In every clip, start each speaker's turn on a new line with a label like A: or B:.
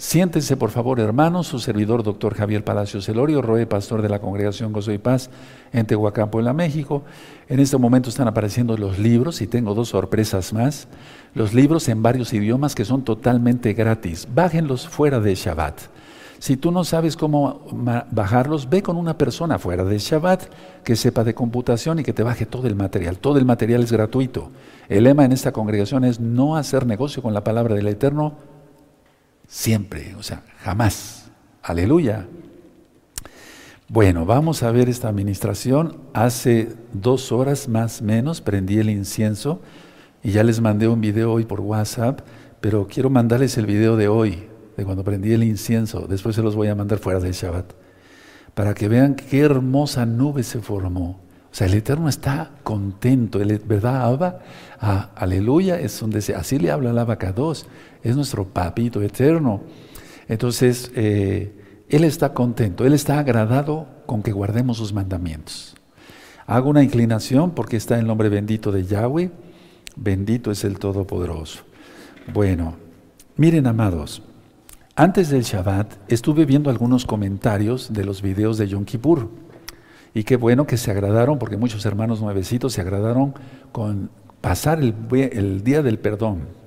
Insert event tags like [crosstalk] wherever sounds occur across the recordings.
A: Siéntense, por favor, hermanos, su servidor, doctor Javier Palacios Celorio, Roe, pastor de la Congregación Gozo y Paz en Tehuacán, Puebla, México. En este momento están apareciendo los libros y tengo dos sorpresas más. Los libros en varios idiomas que son totalmente gratis. Bájenlos fuera de Shabbat. Si tú no sabes cómo bajarlos, ve con una persona fuera de Shabbat que sepa de computación y que te baje todo el material. Todo el material es gratuito. El lema en esta congregación es no hacer negocio con la palabra del Eterno Siempre, o sea, jamás. Aleluya. Bueno, vamos a ver esta administración. Hace dos horas más menos prendí el incienso y ya les mandé un video hoy por WhatsApp, pero quiero mandarles el video de hoy, de cuando prendí el incienso. Después se los voy a mandar fuera del Shabbat, para que vean qué hermosa nube se formó. O sea, el Eterno está contento, ¿verdad, Abba? Ah, aleluya, es donde así le habla el 2 es nuestro papito eterno. Entonces, eh, Él está contento, Él está agradado con que guardemos sus mandamientos. Hago una inclinación porque está el nombre bendito de Yahweh, bendito es el Todopoderoso. Bueno, miren amados, antes del Shabbat estuve viendo algunos comentarios de los videos de Yom Kippur. Y qué bueno que se agradaron, porque muchos hermanos nuevecitos se agradaron con pasar el, el día del perdón.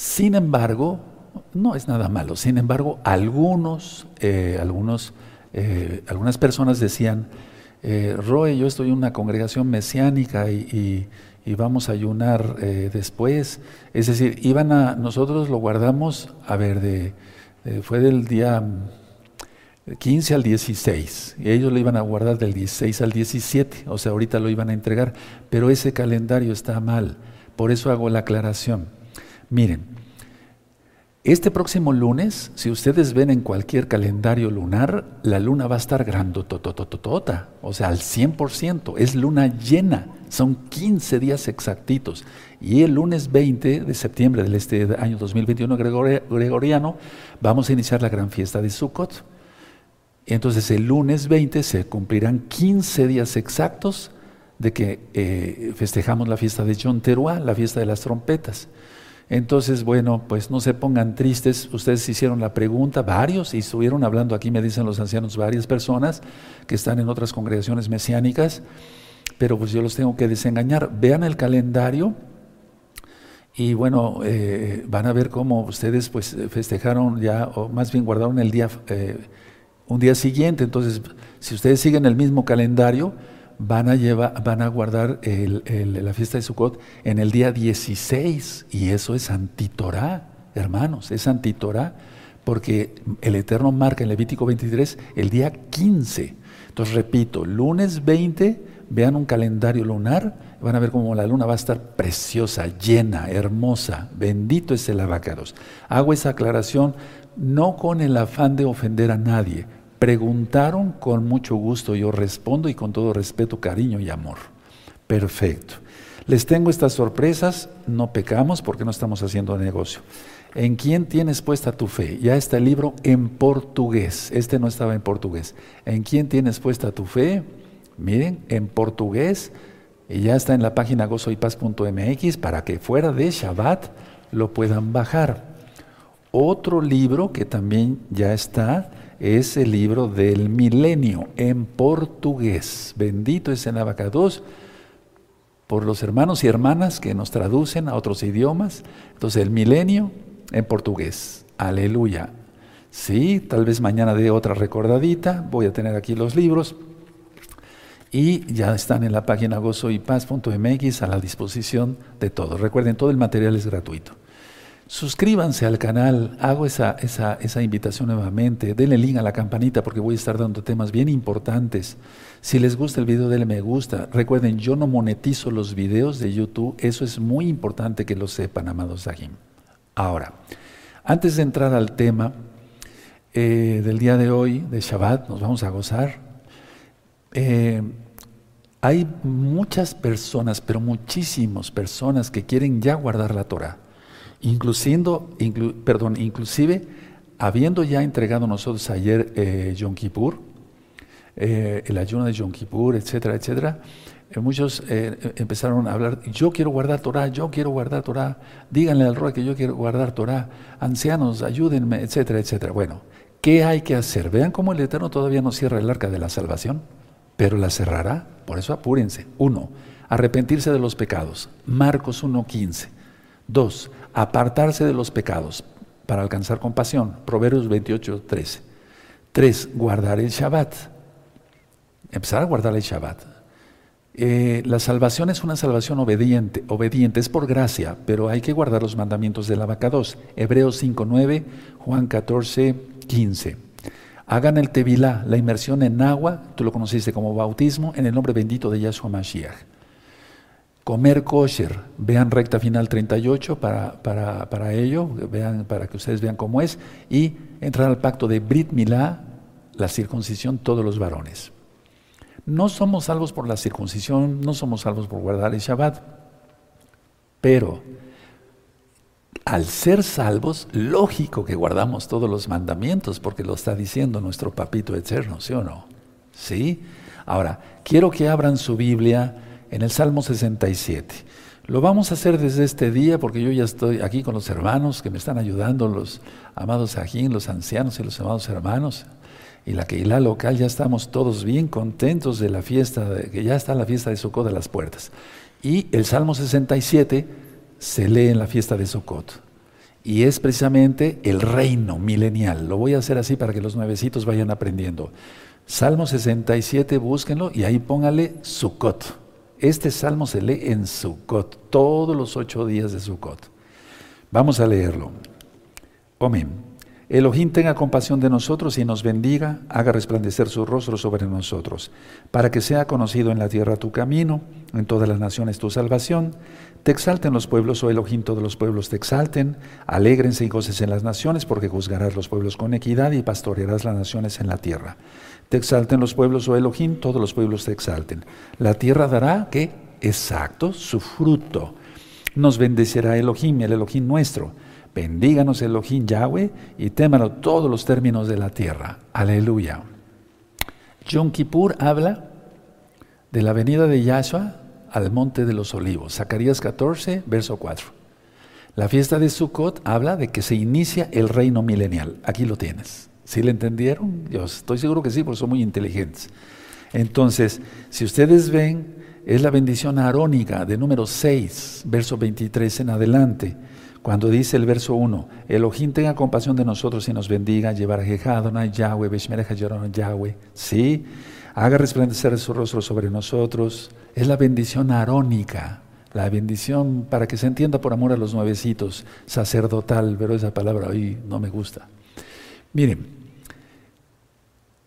A: Sin embargo, no es nada malo. Sin embargo, algunos, eh, algunos, eh, algunas personas decían, eh, Roe, yo estoy en una congregación mesiánica y, vamos a ayunar después. Es decir, iban a, nosotros lo guardamos, a ver, de, fue del día 15 al 16, y ellos lo iban a guardar del 16 al 17, o sea, ahorita lo iban a entregar, pero ese calendario está mal, por eso hago la aclaración. Miren, este próximo lunes, si ustedes ven en cualquier calendario lunar, la luna va a estar grandototototota, o sea, al 100%, es luna llena, son 15 días exactitos. Y el lunes 20 de septiembre del este año 2021 gregoriano, vamos a iniciar la gran fiesta de Sukkot. Entonces el lunes 20 se cumplirán 15 días exactos de que festejamos la fiesta de John Teruá, la fiesta de las trompetas. Entonces, bueno, pues no se pongan tristes. Ustedes hicieron la pregunta, varios, y estuvieron hablando aquí, me dicen los ancianos, varias personas que están en otras congregaciones mesiánicas, pero pues yo los tengo que desengañar. Vean el calendario y bueno, eh, van a ver cómo ustedes pues festejaron ya, o más bien guardaron el día, eh, un día siguiente. Entonces, si ustedes siguen el mismo calendario, van a, llevar, van a guardar la fiesta de Sukkot en el día 16 y eso es antitorá, hermanos, es antitorá porque el Eterno marca en Levítico 23 el día 15. Entonces repito, lunes 20, vean un calendario lunar, van a ver cómo la luna va a estar preciosa, llena, hermosa, bendito es el abacados. Hago esa aclaración no con el afán de ofender a nadie, Preguntaron con mucho gusto, yo respondo y con todo respeto, cariño y amor. Perfecto. Les tengo estas sorpresas, no pecamos porque no estamos haciendo negocio. ¿En quién tienes puesta tu fe? Ya está el libro en portugués. Este no estaba en portugués. ¿En quién tienes puesta tu fe? Miren, en portugués. Y ya está en la página gozoypaz.mx para que fuera de Shabbat lo puedan bajar. Otro libro que también ya está es el libro del milenio en portugués. Bendito es el abacados por los hermanos y hermanas que nos traducen a otros idiomas. Entonces, el milenio en portugués. Aleluya. Sí, tal vez mañana dé otra recordadita. Voy a tener aquí los libros. Y ya están en la página gozoypaz.mx a la disposición de todos. Recuerden, todo el material es gratuito. Suscríbanse al canal, hago esa, esa, esa, invitación nuevamente, denle link a la campanita porque voy a estar dando temas bien importantes. Si les gusta el video, denle me gusta. Recuerden, yo no monetizo los videos de YouTube, eso es muy importante que lo sepan, amados Sahim. Ahora, antes de entrar al tema eh, del día de hoy, de Shabbat, nos vamos a gozar. Eh, hay muchas personas, pero muchísimas personas que quieren ya guardar la Torah perdón, inclusive habiendo ya entregado nosotros ayer eh, Yom Kippur, eh, el ayuno de Yom Kippur, etcétera, etcétera, eh, muchos eh, empezaron a hablar, yo quiero guardar Torah, yo quiero guardar Torah, díganle al Roe que yo quiero guardar Torah, ancianos, ayúdenme, etcétera, etcétera. Bueno, ¿qué hay que hacer? Vean cómo el Eterno todavía no cierra el arca de la salvación, pero la cerrará, por eso apúrense. Uno, arrepentirse de los pecados, Marcos 1.15. Dos, apartarse de los pecados para alcanzar compasión, Proverbios 28.13. Tres, guardar el Shabbat, empezar a guardar el Shabbat. Eh, la salvación es una salvación obediente, obediente, es por gracia, pero hay que guardar los mandamientos del abacados. Hebreos 5.9, Juan 14.15. Hagan el tevilá, la inmersión en agua, tú lo conociste como bautismo, en el nombre bendito de Yahshua Mashiach. Comer kosher, vean recta final 38 para, para, para ello, vean, para que ustedes vean cómo es, y entrar al pacto de Brit Milá, la circuncisión, todos los varones. No somos salvos por la circuncisión, no somos salvos por guardar el Shabbat, pero al ser salvos, lógico que guardamos todos los mandamientos, porque lo está diciendo nuestro papito eterno, ¿sí o no? ¿Sí? Ahora, quiero que abran su Biblia en el Salmo 67. Lo vamos a hacer desde este día porque yo ya estoy aquí con los hermanos que me están ayudando, los amados ajín, los ancianos y los amados hermanos y la local ya estamos todos bien contentos de la fiesta, que ya está la fiesta de Sukkot de las puertas. Y el Salmo 67 se lee en la fiesta de Sukkot. Y es precisamente el reino milenial. Lo voy a hacer así para que los nuevecitos vayan aprendiendo. Salmo 67, búsquenlo y ahí póngale Sukkot. Este salmo se lee en Sukkot, todos los ocho días de Sukkot. Vamos a leerlo. Amén. Elohim tenga compasión de nosotros y nos bendiga, haga resplandecer su rostro sobre nosotros, para que sea conocido en la tierra tu camino, en todas las naciones tu salvación. Te exalten los pueblos, oh Elohim, todos los pueblos te exalten, alégrense y goces en las naciones, porque juzgarás los pueblos con equidad y pastorearás las naciones en la tierra. Te exalten los pueblos, oh Elohim, todos los pueblos te exalten. La tierra dará, ¿qué? Exacto, su fruto. Nos bendecirá Elohim, el Elohim nuestro Bendíganos Elohim Yahweh y témalo todos los términos de la tierra. Aleluya. Yom Kippur habla de la venida de Yahshua al monte de los olivos. Zacarías 14, verso 4. La fiesta de Sukkot habla de que se inicia el reino milenial. Aquí lo tienes. ¿Sí le entendieron? Yo estoy seguro que sí, porque son muy inteligentes. Entonces, si ustedes ven, es la bendición arónica de número 6, verso 23 en adelante. Cuando dice el verso 1, Elohim tenga compasión de nosotros y nos bendiga, llevar a Yahweh, Beshmereja Yahweh, sí, haga resplandecer su rostro sobre nosotros, es la bendición arónica, la bendición para que se entienda por amor a los nuevecitos, sacerdotal, pero esa palabra hoy no me gusta. Miren,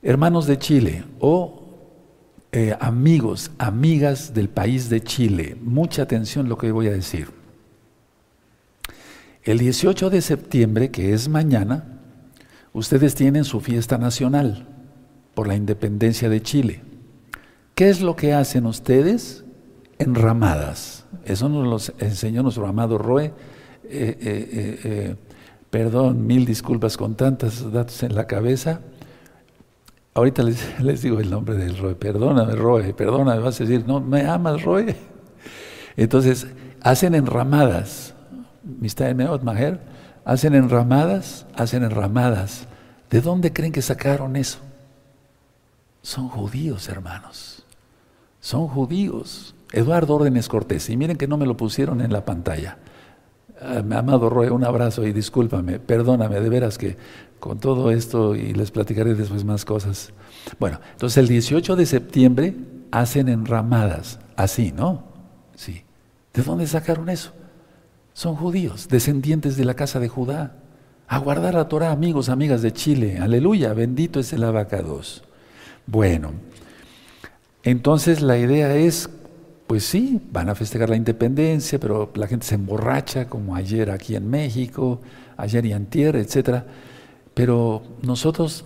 A: hermanos de Chile o eh, amigos, amigas del país de Chile, mucha atención lo que voy a decir. El 18 de septiembre, que es mañana, ustedes tienen su fiesta nacional por la independencia de Chile. ¿Qué es lo que hacen ustedes? Enramadas. Eso nos lo enseñó nuestro amado Roe. Eh, eh, eh, perdón, mil disculpas con tantos datos en la cabeza. Ahorita les, [laughs] les, digo el nombre del Roe. Perdóname, Roe, perdóname. Vas a decir, no, ¿me amas, Roe? [laughs] Entonces, hacen enramadas Maher, hacen enramadas, hacen enramadas. ¿De dónde creen que sacaron eso? Son judíos, hermanos. Son judíos. Eduardo Órdenes Cortés. Y miren que no me lo pusieron en la pantalla. Ah, amado Roy, un abrazo y discúlpame, perdóname, de veras que con todo esto y les platicaré después más cosas. Bueno, entonces el 18 de septiembre hacen enramadas, así, ¿no? Sí. ¿De dónde sacaron eso? Son judíos, descendientes de la casa de Judá. A guardar la Torah, amigos, amigas de Chile. Aleluya, bendito es el abacados. Bueno, entonces la idea es, pues sí, van a festejar la independencia, pero la gente se emborracha, como ayer aquí en México, ayer y antier, etc. Pero nosotros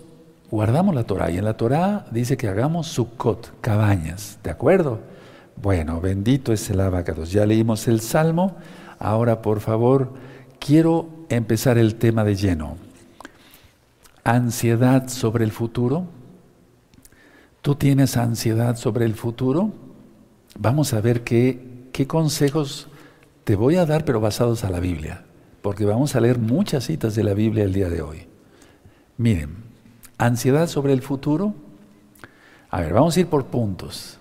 A: guardamos la Torah y en la Torah dice que hagamos sukkot, cabañas, ¿de acuerdo? Bueno, bendito es el abacados. Ya leímos el Salmo. Ahora, por favor, quiero empezar el tema de lleno. Ansiedad sobre el futuro. ¿Tú tienes ansiedad sobre el futuro? vamos a ver qué, qué consejos te voy a dar, pero basados a la Biblia, porque vamos a leer muchas citas de la Biblia el día de hoy. Miren, ansiedad sobre el futuro. A ver, vamos a ir por puntos.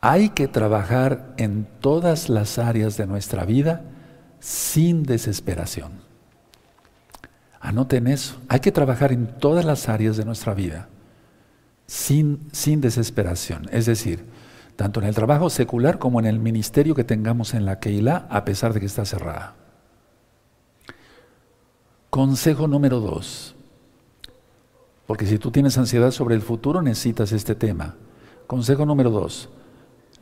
A: Hay que trabajar en todas las áreas de nuestra vida sin desesperación. Anoten eso. Hay que trabajar en todas las áreas de nuestra vida sin, sin desesperación. Es decir, tanto en el trabajo secular como en el ministerio que tengamos en la Keilah, a pesar de que está cerrada. Consejo número dos. Porque si tú tienes ansiedad sobre el futuro, necesitas este tema. Consejo número dos.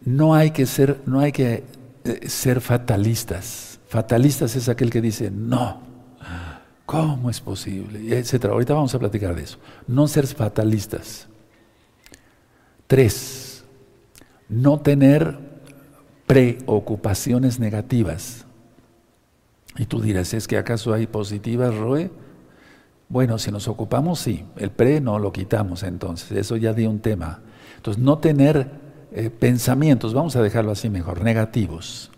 A: No hay que ser, no hay que eh, ser fatalistas. Fatalistas es aquel que dice, no, ¿cómo es posible? Etcétera. Ahorita vamos a platicar de eso. No ser fatalistas. Tres, no tener preocupaciones negativas. Y tú dirás, ¿es que acaso hay positivas, Roe? Bueno, si nos ocupamos, sí. El pre no lo quitamos entonces. Eso ya di un tema. Entonces, no tener eh, pensamientos, vamos a dejarlo así mejor, negativos.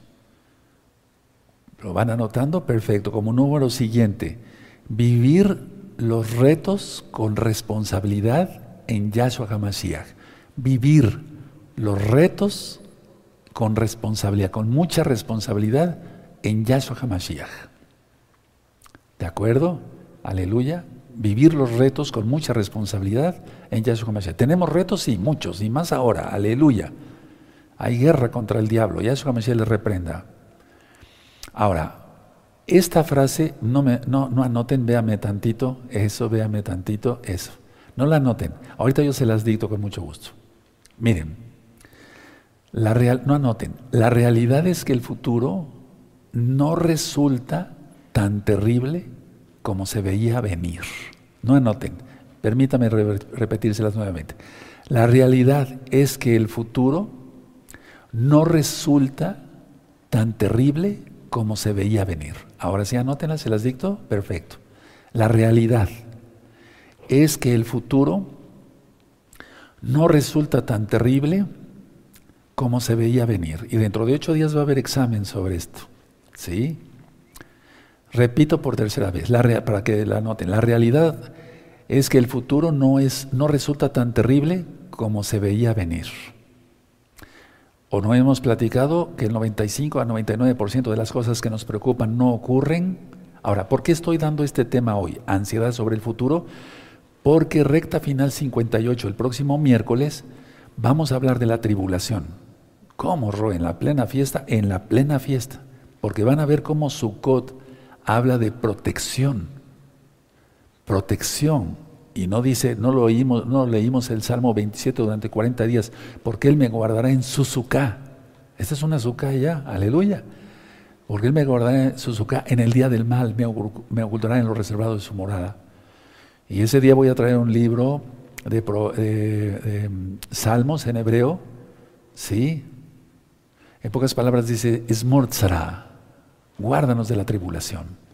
A: ¿Lo van anotando? Perfecto. Como número siguiente, vivir los retos con responsabilidad en Yahshua HaMashiach. Vivir los retos con responsabilidad, con mucha responsabilidad en Yahshua HaMashiach. ¿De acuerdo? Aleluya. Vivir los retos con mucha responsabilidad en Yahshua HaMashiach. ¿Tenemos retos? Sí, muchos, y más ahora. Aleluya. Hay guerra contra el diablo. Yahshua HaMashiach le reprenda. Ahora, esta frase, no, me, no, no anoten, véame tantito, eso, véame tantito, eso. No la anoten. Ahorita yo se las dicto con mucho gusto. Miren, la real, no anoten. La realidad es que el futuro no resulta tan terrible como se veía venir. No anoten. Permítame repetírselas nuevamente. La realidad es que el futuro no resulta tan terrible como se veía venir. Ahora sí, anótenlas, se las dicto. Perfecto. La realidad es que el futuro no resulta tan terrible como se veía venir. Y dentro de ocho días va a haber examen sobre esto. ¿Sí? Repito por tercera vez, para que la anoten. La realidad es que el futuro no, es, no resulta tan terrible como se veía venir. ¿O no hemos platicado que el 95 a 99% de las cosas que nos preocupan no ocurren? Ahora, ¿por qué estoy dando este tema hoy? Ansiedad sobre el futuro. Porque recta final 58, el próximo miércoles, vamos a hablar de la tribulación. ¿Cómo, Ro? En la plena fiesta, en la plena fiesta. Porque van a ver cómo Sukkot habla de protección. Protección. Y no dice, no lo oímos, no leímos el Salmo 27 durante 40 días, porque Él me guardará en su. Esta es una suká ya, aleluya. Porque Él me guardará en su en el día del mal, me ocultará en lo reservado de su morada. Y ese día voy a traer un libro de, mm, salmos en hebreo, ¿sí? En pocas palabras dice, Esmortzara, guárdanos de la tribulación.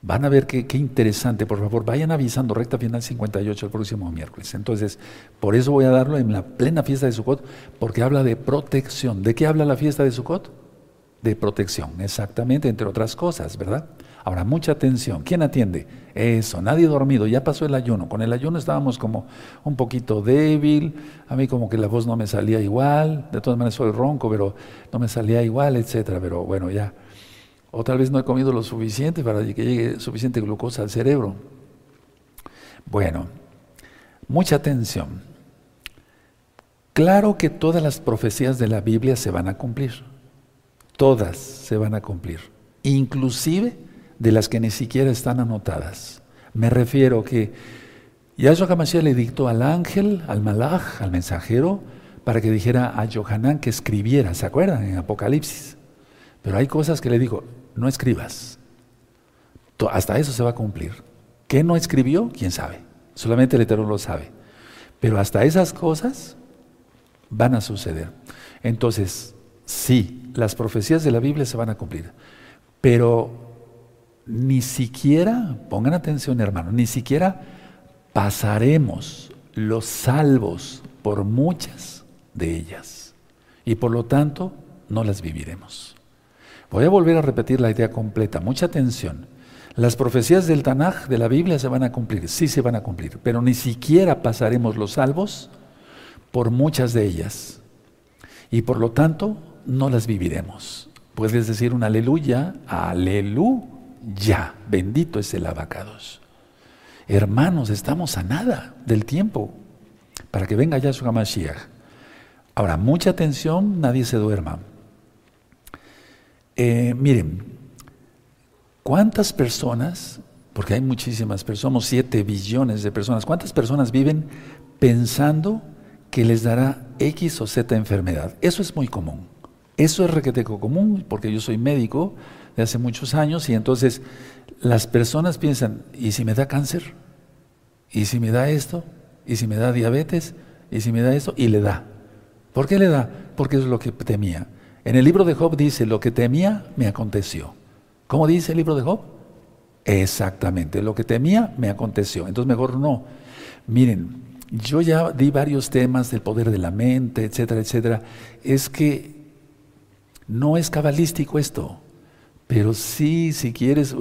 A: Van a ver qué, interesante, por favor, vayan avisando, recta final 58 el próximo miércoles. Entonces, por eso voy a darlo en la plena fiesta de Sukkot, porque habla de protección. ¿De qué habla la fiesta de Sukkot? De protección, exactamente, entre otras cosas, ¿verdad? Ahora, mucha atención. ¿Quién atiende? Eso, nadie dormido, ya pasó el ayuno. Con el ayuno estábamos como un poquito débil, a mí como que la voz no me salía igual, de todas maneras soy ronco, pero no me salía igual, etcétera, pero bueno, ya o tal vez no he comido lo suficiente para que llegue suficiente glucosa al cerebro. Bueno, mucha atención. Claro que todas las profecías de la Biblia se van a cumplir. Todas se van a cumplir. Inclusive de las que ni siquiera están anotadas. Me refiero que Yahshua HaMashiach le dictó al ángel, al malach, al mensajero, para que dijera a Johanán que escribiera, ¿se acuerdan? En Apocalipsis. Pero hay cosas que le digo, no escribas. Hasta eso se va a cumplir. ¿Qué no escribió? ¿Quién sabe? Solamente el Eterno lo sabe. Pero hasta esas cosas van a suceder. Entonces, sí, las profecías de la Biblia se van a cumplir. Pero ni siquiera, pongan atención hermano, ni siquiera pasaremos los salvos por muchas de ellas. y por lo tanto no las viviremos. Voy a volver a repetir la idea completa, mucha atención. Las profecías del Tanaj, de la Biblia, se van a cumplir, sí se van a cumplir, pero ni siquiera pasaremos los salvos por muchas de ellas. Y por lo tanto, no las viviremos. Puedes decir un aleluya, aleluya, bendito es el abacados. Hermanos, estamos a nada del tiempo para que venga Yahshua Mashiach. Ahora, mucha atención, nadie se duerma. Eh, miren, ¿cuántas personas, porque hay muchísimas personas, somos 7 billones de personas, ¿cuántas personas viven pensando que les dará X o Z enfermedad? Eso es muy común. Eso es requeteco común, porque yo soy médico de hace muchos años y entonces las personas piensan, ¿y si me da cáncer? ¿Y si me da esto? ¿Y si me da diabetes? ¿Y si me da esto? Y le da. ¿Por qué le da? Porque es lo que temía. En el libro de Job dice, lo que temía me aconteció. ¿Cómo dice el libro de Job? Exactamente, lo que temía me aconteció. Entonces mejor no. Miren, yo ya di varios temas del poder de la mente, etcétera, etcétera. Es que no es cabalístico esto, pero sí, si quieres,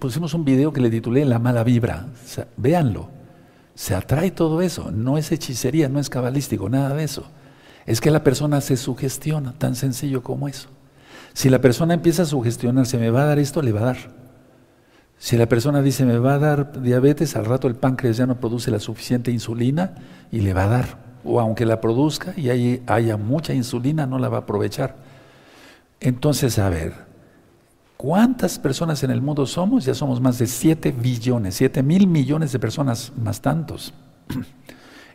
A: pusimos un video que le titulé La mala vibra. véanlo. Se atrae todo eso. No es hechicería, no es cabalístico, nada de eso. Es que la persona se sugestiona, tan sencillo como eso. Si la persona empieza a sugestionar, se me va a dar esto, le va a dar. Si la persona dice, me va a dar diabetes, al rato el páncreas ya no produce la suficiente insulina y le va a dar o aunque la produzca y haya mucha insulina, no la va a aprovechar. Entonces, a ver, ¿cuántas personas en el mundo somos? Ya somos más de 7 billones, 7 mil millones de personas, más tantos. [clears throat]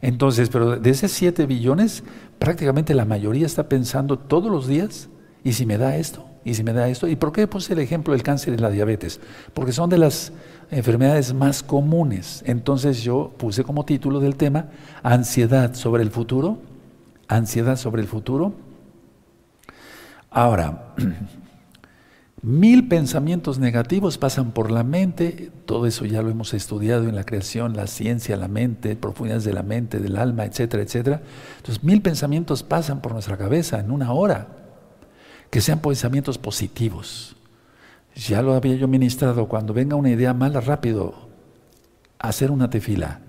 A: Entonces, pero de esos 7 billones, prácticamente la mayoría está pensando todos los días, ¿y si me da esto? ¿Y si me da esto? ¿Y por qué puse el ejemplo del cáncer y la diabetes? Porque son de las enfermedades más comunes. Entonces yo puse como título del tema ansiedad sobre el futuro, ansiedad sobre el futuro. Ahora, [clears throat] mil pensamientos negativos pasan por la mente, todo eso ya lo hemos estudiado en la creación, la ciencia, la mente, profundidades de la mente, del alma, etcétera, etcétera. Entonces, mil pensamientos pasan por nuestra cabeza en una hora, que sean pensamientos positivos. Ya lo había yo ministrado, cuando venga una idea mala, rápido, hacer una tefila.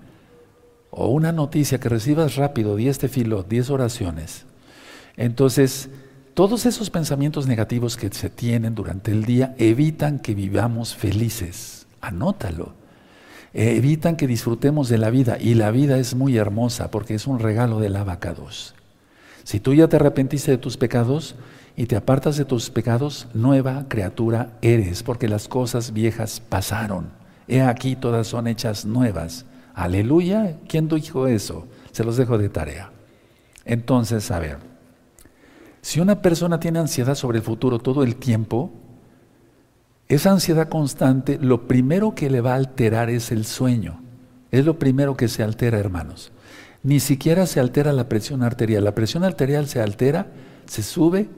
A: O una noticia que recibas rápido, 10 tefilos, 10 oraciones. Entonces, todos esos pensamientos negativos que se tienen durante el día evitan que vivamos felices. Anótalo. Evitan que disfrutemos de la vida. Y la vida es muy hermosa porque es un regalo del abacados. Si tú ya te arrepentiste de tus pecados, y te apartas de tus pecados, nueva criatura eres, porque las cosas viejas pasaron. He aquí todas son hechas nuevas. Aleluya. ¿Quién dijo eso? Se los dejo de tarea. Entonces, a ver, si una persona tiene ansiedad sobre el futuro todo el tiempo, esa ansiedad constante, lo primero que le va a alterar es el sueño. Es lo primero que se altera, hermanos. Ni siquiera se altera la presión arterial. La presión arterial se altera, se sube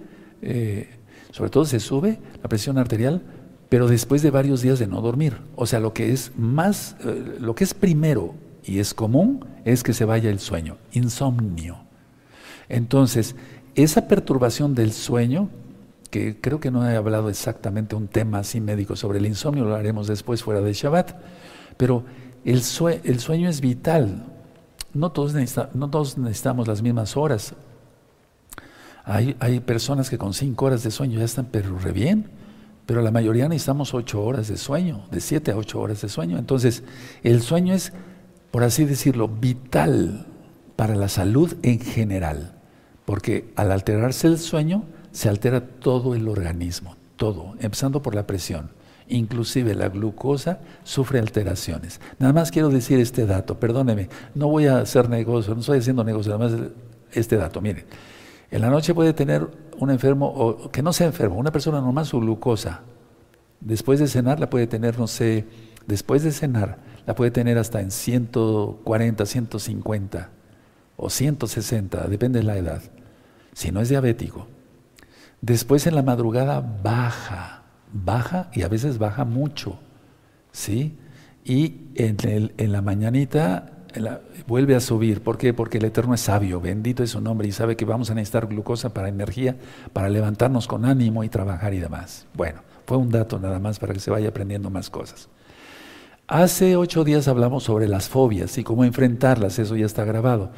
A: eh, sobre todo se sube la presión arterial, pero después de varios días de no dormir. O sea, lo que es más, eh, lo que es primero y es común es que se vaya el sueño, insomnio. Entonces, esa perturbación del sueño, que creo que no he hablado exactamente un tema así médico sobre el insomnio, lo haremos después fuera de Shabbat, pero el, el sueño es vital. No todos, no todos necesitamos las mismas horas. Hay, personas que con cinco horas de sueño ya están pero re bien, pero la mayoría necesitamos ocho horas de sueño, de siete a ocho horas de sueño. Entonces, el sueño es, por así decirlo, vital para la salud en general, porque al alterarse el sueño, se altera todo el organismo, todo, empezando por la presión. Inclusive la glucosa sufre alteraciones. Nada más quiero decir este dato, perdóneme, no voy a hacer negocio, no estoy haciendo negocio, nada más este dato. Miren, en la noche puede tener un enfermo, o que no sea enfermo, una persona normal su glucosa. Después de cenar la puede tener, no sé, después de cenar la puede tener hasta en 140, 150 o 160, depende de la edad, si no es diabético. Después en la madrugada baja, baja y a veces baja mucho, ¿sí? Y en, la mañanita vuelve a subir. ¿Por qué? Porque el Eterno es sabio, bendito es su nombre y sabe que vamos a necesitar glucosa para energía, para levantarnos con ánimo y trabajar y demás. Bueno, fue un dato nada más para que se vaya aprendiendo más cosas. Hace ocho días hablamos sobre las fobias y cómo enfrentarlas, eso ya está grabado.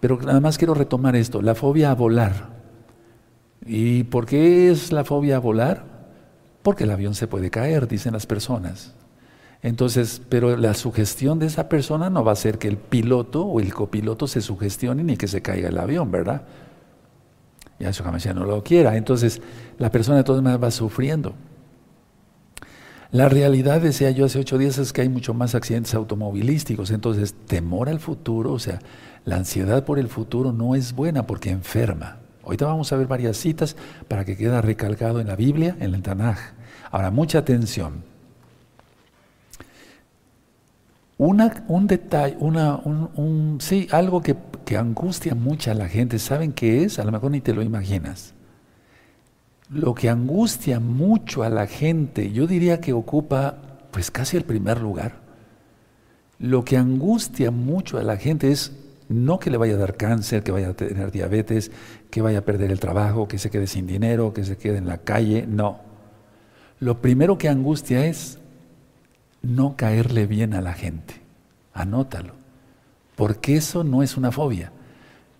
A: Pero nada más quiero retomar esto, la fobia a volar. ¿Y por qué es la fobia a volar? Porque el avión se puede caer, dicen las personas. Entonces, pero la sugestión de esa persona no va a ser que el piloto o el copiloto se sugestione ni que se caiga el avión, ¿verdad? Ya eso jamás ya no lo quiera. Entonces, la persona de todas maneras va sufriendo. La realidad, decía yo hace ocho días, es que hay mucho más accidentes automovilísticos. Entonces, temor al futuro, o sea, la ansiedad por el futuro no es buena porque enferma. Ahorita vamos a ver varias citas para que quede recalcado en la Biblia, en el Tanaj. Ahora, mucha atención. Un detalle, una, un, sí, algo que, que angustia mucho a la gente, ¿saben qué es? A lo mejor ni te lo imaginas. Lo que angustia mucho a la gente, yo diría que ocupa pues casi el primer lugar. Lo que angustia mucho a la gente es no que le vaya a dar cáncer, que vaya a tener diabetes, que vaya a perder el trabajo, que se quede sin dinero, que se quede en la calle, no. Lo primero que angustia es no caerle bien a la gente. Anótalo. Porque eso no es una fobia,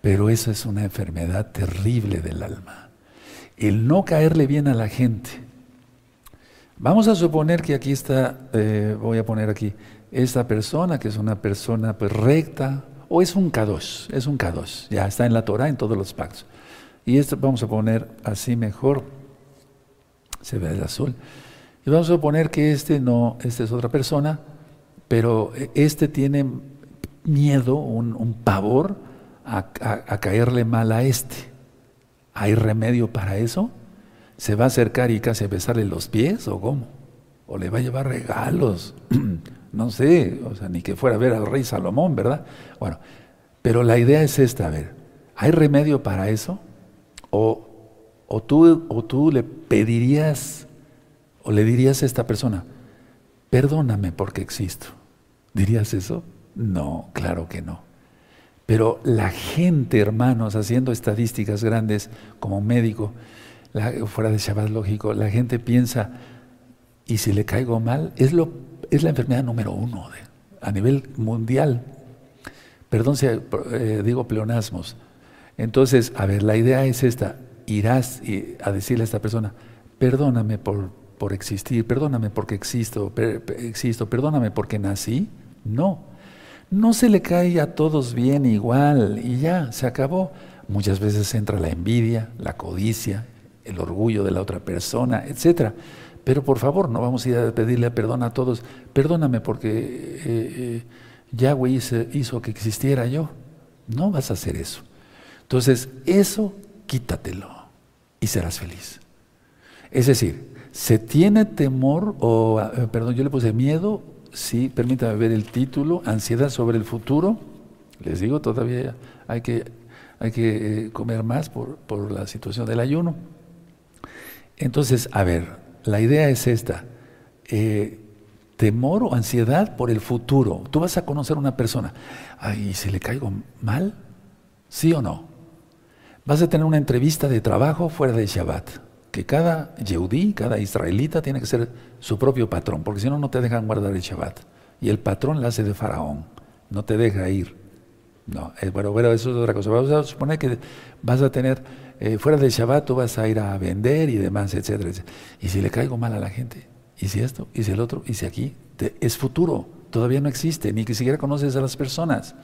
A: pero eso es una enfermedad terrible del alma. El no caerle bien a la gente. Vamos a suponer que aquí está, eh, voy a poner aquí, esta persona que es una persona pues, recta, o es un kadosh, es un kadosh, ya está en la Torah, en todos los pactos. Y esto vamos a poner así mejor, se ve el azul. Y vamos a suponer que este no, esta es otra persona, pero este tiene miedo, un, pavor a, caerle mal a este. ¿Hay remedio para eso? ¿Se va a acercar y casi a besarle los pies o cómo? ¿O le va a llevar regalos? [clears throat] no sé, o sea, ni que fuera a ver al rey Salomón, ¿verdad? Bueno, pero la idea es esta, a ver, ¿hay remedio para eso? ¿O, o, tú, o tú le pedirías o le dirías a esta persona, perdóname porque existo. ¿Dirías eso? No, claro que no. Pero la gente, hermanos, haciendo estadísticas grandes como médico, fuera de Shabbat lógico, la gente piensa, ¿y si le caigo mal? Es, lo, es la enfermedad número uno a nivel mundial. Perdón si eh, digo pleonasmos. Entonces, a ver, la idea es esta. Irás a decirle a esta persona, perdóname por, por existir, perdóname porque existo, existo, perdóname porque nací. No, no se le cae a todos bien igual y ya, se acabó. Muchas veces entra la envidia, la codicia, el orgullo de la otra persona, etc. Pero por favor, no vamos a ir a pedirle perdón a todos. Perdóname porque eh, eh, Yahweh hizo que existiera yo. No vas a hacer eso. Entonces, eso quítatelo y serás feliz. Es decir, ¿Se tiene temor o, eh, perdón, yo le puse miedo? Sí, permítame ver el título, ansiedad sobre el futuro. Les digo, todavía hay que, hay que eh, comer más por, por la situación del ayuno. Entonces, a ver, la idea es esta. Eh, temor o ansiedad por el futuro. Tú vas a conocer a una persona. Ay, ¿se le caigo mal? ¿Sí o no? Vas a tener una entrevista de trabajo fuera de Shabbat que cada yehudí, cada israelita tiene que ser su propio patrón, porque si no, no te dejan guardar el Shabbat. Y el patrón la hace de faraón, no te deja ir. No, eh, bueno, bueno, eso es otra cosa. Vamos a suponer que vas a tener, eh, fuera del Shabbat, tú vas a ir a vender y demás, etcétera, etcétera. Y si le caigo mal a la gente, y si esto, y si el otro, y si aquí, es futuro, todavía no existe, ni siquiera conoces a las personas.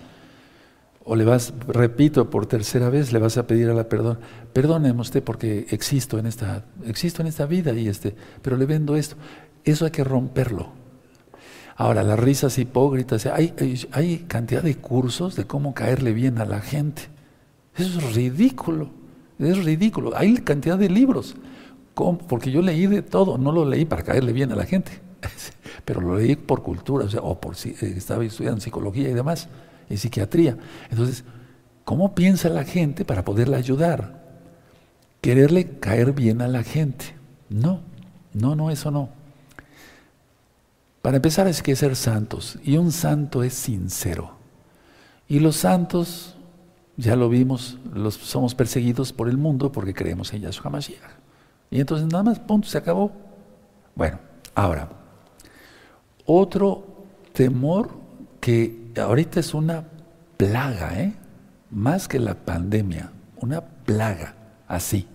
A: O le vas, repito por tercera vez, le vas a pedir a la perdón, perdóneme usted porque existo en esta, existo en esta vida y este, pero le vendo esto. Eso hay que romperlo. Ahora, las risas hipócritas, hay, hay, cantidad de cursos de cómo caerle bien a la gente. Eso es ridículo, es ridículo. Hay cantidad de libros, porque yo leí de todo, no lo leí para caerle bien a la gente, [laughs] pero lo leí por cultura, o sea, o por si eh, estaba estudiando psicología y demás y psiquiatría. Entonces, ¿cómo piensa la gente para poderla ayudar? Quererle caer bien a la gente. No, no, no, eso no. Para empezar hay que ser santos y un santo es sincero. Y los santos, ya lo vimos, los, somos perseguidos por el mundo porque creemos en Yahshua Mashiach. Y entonces nada más, punto, se acabó. Bueno, ahora, otro temor que ahorita es una plaga, ¿eh? más que la pandemia, una plaga, así.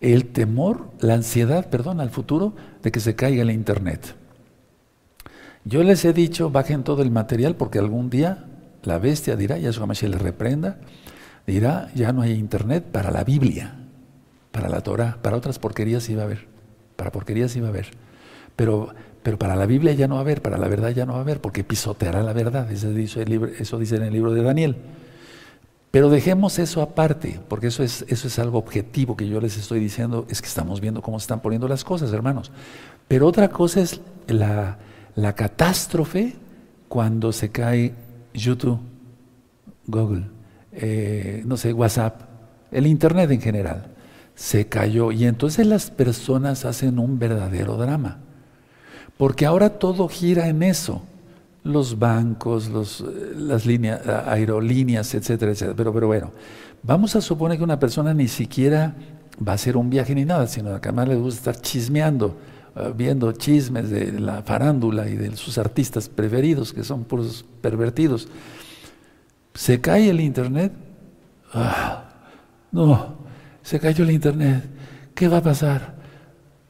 A: El temor, la ansiedad, perdón, al futuro de que se caiga el Internet. Yo les he dicho, bajen todo el material porque algún día la bestia dirá, Yahshua Mashiach le reprenda, dirá, ya no hay Internet para la Biblia, para la Torah, para otras porquerías iba a haber, para porquerías iba a haber. Pero, pero para la Biblia ya no va a haber, para la verdad ya no va a haber, porque pisoteará la verdad, eso dice, en el libro de Daniel. Pero dejemos eso aparte, porque eso es, eso es algo objetivo que yo les estoy diciendo, es que estamos viendo cómo se están poniendo las cosas, hermanos. Pero otra cosa es la, la catástrofe cuando se cae YouTube, Google, eh, no sé, WhatsApp, el Internet en general, se cayó. Y entonces las personas hacen un verdadero drama, porque ahora todo gira en eso. Los bancos, los, eh, las líneas, aerolíneas, etcétera, etcétera. Pero, pero bueno, vamos a suponer que una persona ni siquiera va a hacer un viaje ni nada, sino que además le gusta estar chismeando, viendo chismes de la farándula y de sus artistas preferidos, que son puros pervertidos. Se cae el internet. Ah, no, se cayó el internet. ¿Qué va a pasar?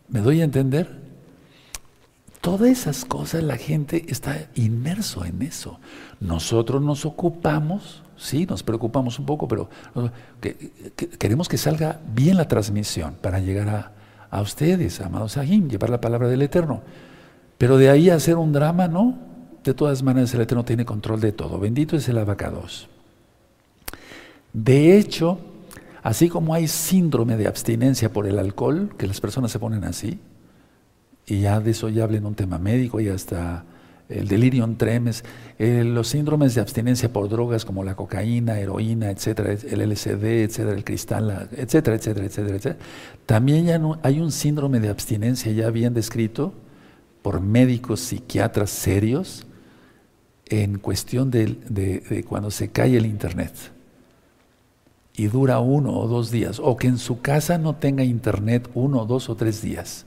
A: ¿Me doy a entender? Todas esas cosas la gente está inmerso en eso. Nosotros nos ocupamos, sí, nos preocupamos un poco, pero queremos que salga bien la transmisión para llegar a, a ustedes, amados Ahim, llevar la palabra del Eterno. Pero de ahí hacer un drama, no. De todas maneras, el Eterno tiene control de todo. Bendito es el abacados. De hecho, así como hay síndrome de abstinencia por el alcohol, que las personas se ponen así, y ya de eso ya en un tema médico y hasta el delirium tremens, los síndromes de abstinencia por drogas como la cocaína, heroína, etcétera, el LSD, etcétera, el cristal, etcétera, etcétera, etcétera, etcétera. También ya no, hay un síndrome de abstinencia ya bien descrito por médicos psiquiatras serios en cuestión de, de cuando se cae el internet y dura uno o dos días, o que en su casa no tenga internet uno, dos o tres días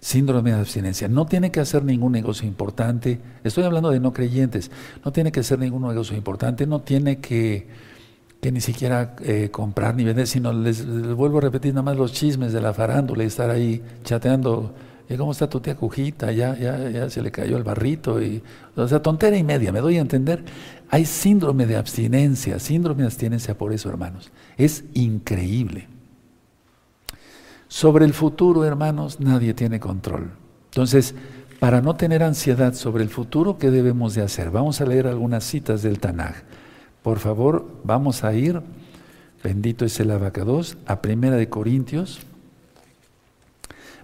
A: síndrome de abstinencia. No tiene que hacer ningún negocio importante. Estoy hablando de no creyentes. No tiene que hacer ningún negocio importante. No tiene que, que ni siquiera eh, comprar ni vender, sino les, vuelvo a repetir nada más los chismes de la farándula y estar ahí chateando. ¿Y cómo está tu tía Cujita? Ya, ya, ya se le cayó el barrito. Y, o sea, tontera y media, me doy a entender. Hay síndrome de abstinencia, síndrome de abstinencia por eso, hermanos. Es increíble. Sobre el futuro, hermanos, nadie tiene control. Entonces, para no tener ansiedad sobre el futuro, ¿qué debemos de hacer? Vamos a leer algunas citas del Tanaj. Por favor, vamos a ir, bendito es el abacados, a Primera de Corintios.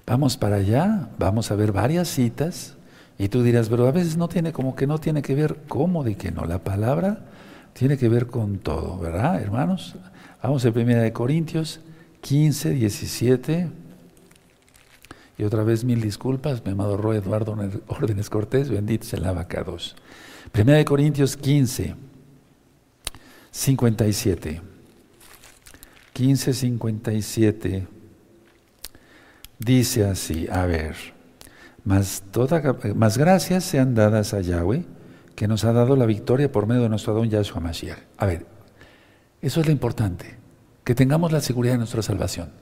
A: Vamos para allá, vamos a ver varias citas. Y tú dirás, pero a veces no tiene, como que no tiene que ver, ¿cómo de que no? La palabra tiene que ver con todo, ¿verdad, hermanos? Vamos a Primera de Corintios 15, 17. Y otra vez mil disculpas, mi amado Roy Eduardo Órdenes Cortés, bendito sea el abacados. Primera de Corintios 15, 57. 15, 57. Dice así, a ver, más, toda, más gracias sean dadas a Yahweh, que nos ha dado la victoria por medio de nuestro don Yahshua Mashiach. A ver, eso es lo importante que tengamos la seguridad de nuestra salvación.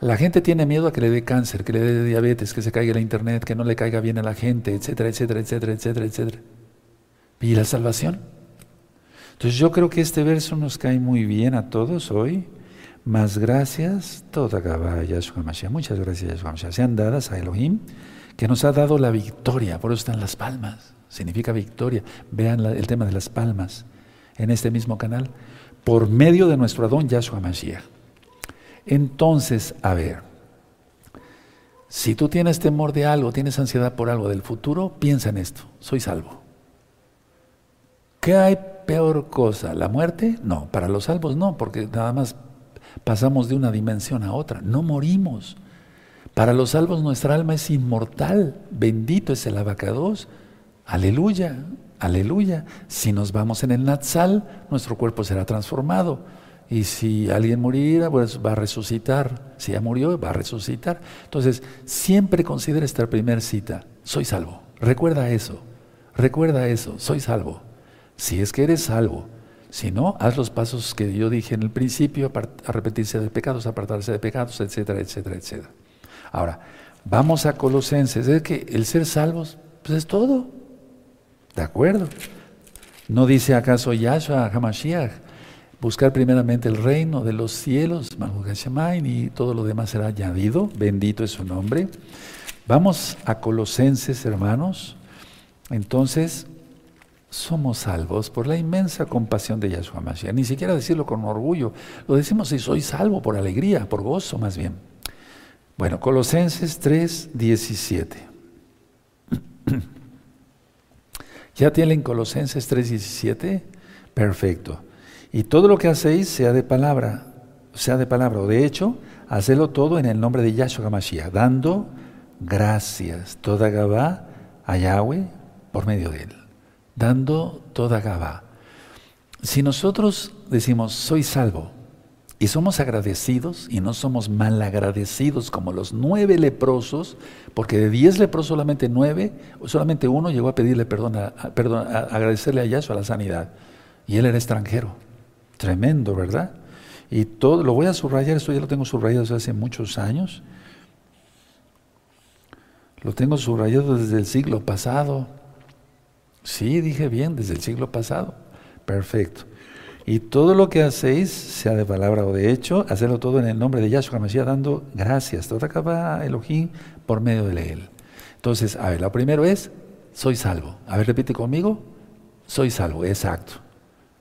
A: La gente tiene miedo a que le dé cáncer, que le dé diabetes, que se caiga la internet, que no le caiga bien a la gente, etcétera, etcétera, etcétera, etcétera, etcétera. ¿Y la salvación? Entonces yo creo que este verso nos cae muy bien a todos hoy. Más gracias, toda Yahshua Mashiach. Muchas gracias, Yahshua Mashiach. Sean dadas a Elohim, que nos ha dado la victoria. Por eso están las palmas. Significa victoria. Vean el tema de las palmas en este mismo canal por medio de nuestro Adón Yahshua Mashiach. Entonces, a ver, si tú tienes temor de algo, tienes ansiedad por algo del futuro, piensa en esto, soy salvo. ¿Qué hay peor cosa? ¿La muerte? No, para los salvos no, porque nada más pasamos de una dimensión a otra, no morimos. Para los salvos nuestra alma es inmortal, bendito es el abacados, aleluya, Aleluya. Si nos vamos en el Natsal, nuestro cuerpo será transformado. Y si alguien muriera, pues va a resucitar. Si ya murió, va a resucitar. Entonces, siempre considera esta primera cita. Soy salvo. Recuerda eso. Recuerda eso. Soy salvo. Si es que eres salvo. Si no, haz los pasos que yo dije en el principio, arrepentirse de pecados, apartarse de pecados, etcétera, etcétera, etcétera. Ahora, vamos a Colosenses. Es que el ser salvos, pues es todo. ¿De acuerdo? ¿No dice acaso Yahshua Hamashiach? Buscar primeramente el reino de los cielos, y todo lo demás será añadido. Bendito es su nombre. Vamos a Colosenses, hermanos. Entonces, somos salvos por la inmensa compasión de Yahshua Mashiach. Ni siquiera decirlo con orgullo. Lo decimos si soy salvo por alegría, por gozo más bien. Bueno, Colosenses 3, 17. [clears throat] ¿Ya tienen Colosenses 3:17? Perfecto. Y todo lo que hacéis sea de palabra, sea de palabra o de hecho, hacedlo todo en el nombre de Yahshua Mashiach, dando gracias, toda Gabá a Yahweh por medio de él. Dando toda Gabá. Si nosotros decimos, soy salvo, y somos agradecidos y no somos mal agradecidos como los nueve leprosos, porque de diez leprosos solamente nueve, solamente uno llegó a pedirle perdón, a, perdón, a agradecerle a la sanidad. Y él era extranjero. Tremendo, ¿verdad? Y todo, lo voy a subrayar, esto ya lo tengo subrayado desde hace muchos años. Lo tengo subrayado desde el siglo pasado. Sí, dije bien, desde el siglo pasado. Perfecto. Y todo lo que hacéis, sea de palabra o de hecho, hacerlo todo en el nombre de Yahshua Mashiach, dando gracias. Acaba Elohim por medio de él. Entonces, a ver, lo primero es, soy salvo. A ver, repite conmigo, soy salvo, exacto.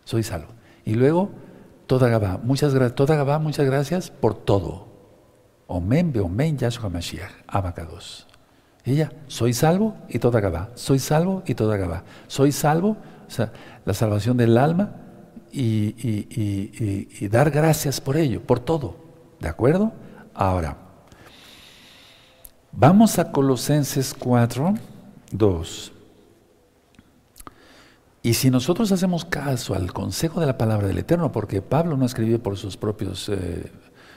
A: Soy salvo. Y luego, toda Gabá, muchas toda muchas gracias por todo. Omen, omen, Yahshua Mashiach, abacados. Ella, soy salvo y toda Gabá. Soy salvo y toda Gabá. Soy salvo, o sea, la salvación del alma, y, dar gracias por ello, por todo. ¿De acuerdo? Ahora, vamos a Colosenses 4, 2. Y si nosotros hacemos caso al consejo de la palabra del Eterno, porque Pablo no escribió por sus propios, eh,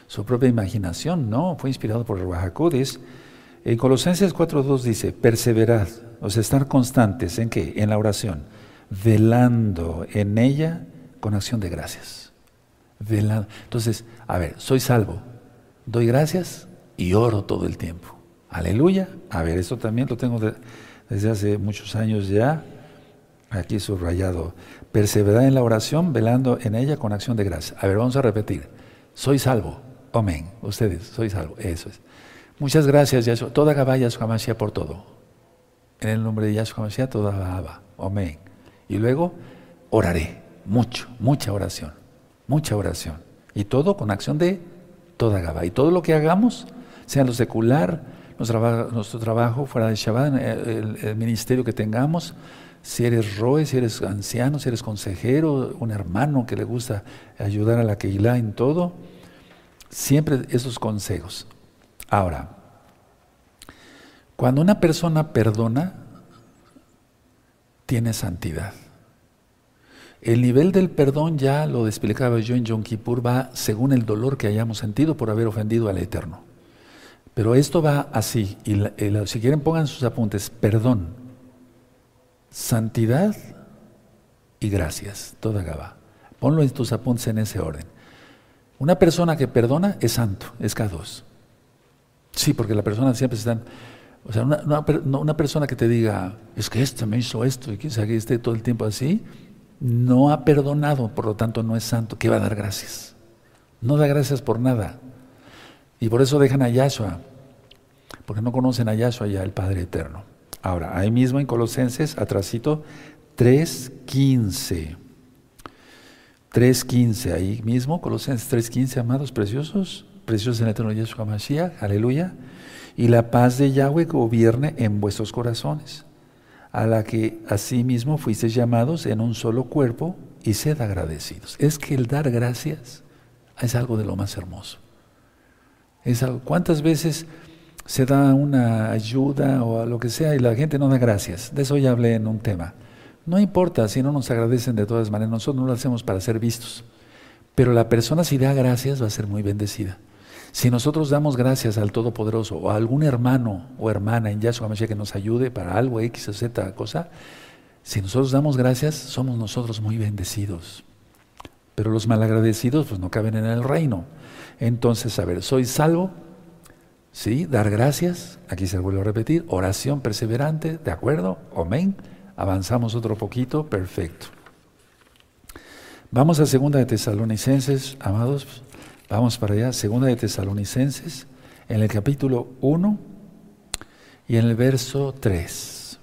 A: su propia imaginación, no, fue inspirado por el Bajacudis. En Colosenses 4.2 dice, perseverad, o sea, estar constantes, ¿en qué? En la oración, velando en ella con acción de gracias. Entonces, a ver, soy salvo, doy gracias y oro todo el tiempo. Aleluya. A ver, esto también lo tengo desde hace muchos años ya, aquí subrayado. Perseverar en la oración, velando en ella con acción de gracias. A ver, vamos a repetir. Soy salvo. Amén. Ustedes, soy salvo. Eso es. Muchas gracias, Yahshua. Toda Gabá Yahshua Mashiach por todo. En el nombre de Yahshua Mashiach, toda Gabá. Amén. Y luego, oraré mucho, mucha oración, mucha oración. Y todo con acción de toda Gaba. Y todo lo que hagamos, sea lo secular, nuestro trabajo, fuera de Shabbat, el, ministerio que tengamos, si eres roe, si eres anciano, si eres consejero, un hermano que le gusta ayudar a la Keilah en todo, siempre esos consejos. Ahora, cuando una persona perdona, tiene santidad. El nivel del perdón, ya lo explicaba yo en Yom Kippur, va según el dolor que hayamos sentido por haber ofendido al Eterno. Pero esto va así, y, si quieren pongan sus apuntes, perdón, santidad y gracias, toda Gaba. Ponlo en tus apuntes en ese orden. Una persona que perdona es santo, es K2. Sí, porque la persona siempre está... O sea, una, una, persona que te diga, es que este me hizo esto y que esté todo el tiempo así, no ha perdonado, por lo tanto no es santo, ¿qué va a dar gracias? No da gracias por nada. Y por eso dejan a Yahshua, porque no conocen a Yahshua ya, el Padre Eterno. Ahora, ahí mismo en Colosenses, atrásito, 3.15. 3.15, ahí mismo, Colosenses 3.15, amados preciosos, preciosos en el Eterno Yahshua Mashiach, aleluya. Y la paz de Yahweh gobierne en vuestros corazones a la que asimismo fuisteis llamados en un solo cuerpo y sed agradecidos. Es que el dar gracias es algo de lo más hermoso. Es ¿Cuántas veces se da una ayuda o a lo que sea y la gente no da gracias? De eso ya hablé en un tema. No importa si no nos agradecen de todas maneras, nosotros no lo hacemos para ser vistos. Pero la persona si da gracias va a ser muy bendecida. Si nosotros damos gracias al Todopoderoso o a algún hermano o hermana en Yahshua Mashiach que nos ayude para algo X o Z cosa, si nosotros damos gracias, somos nosotros muy bendecidos. Pero los malagradecidos pues no caben en el reino. Entonces, a ver, soy salvo, ¿sí? Dar gracias, aquí se vuelve a repetir, oración perseverante, ¿de acuerdo? Amén. Avanzamos otro poquito, perfecto. Vamos a segunda de Tesalonicenses, amados, vamos para allá, segunda de Tesalonicenses, en el capítulo 1 y en el verso 3.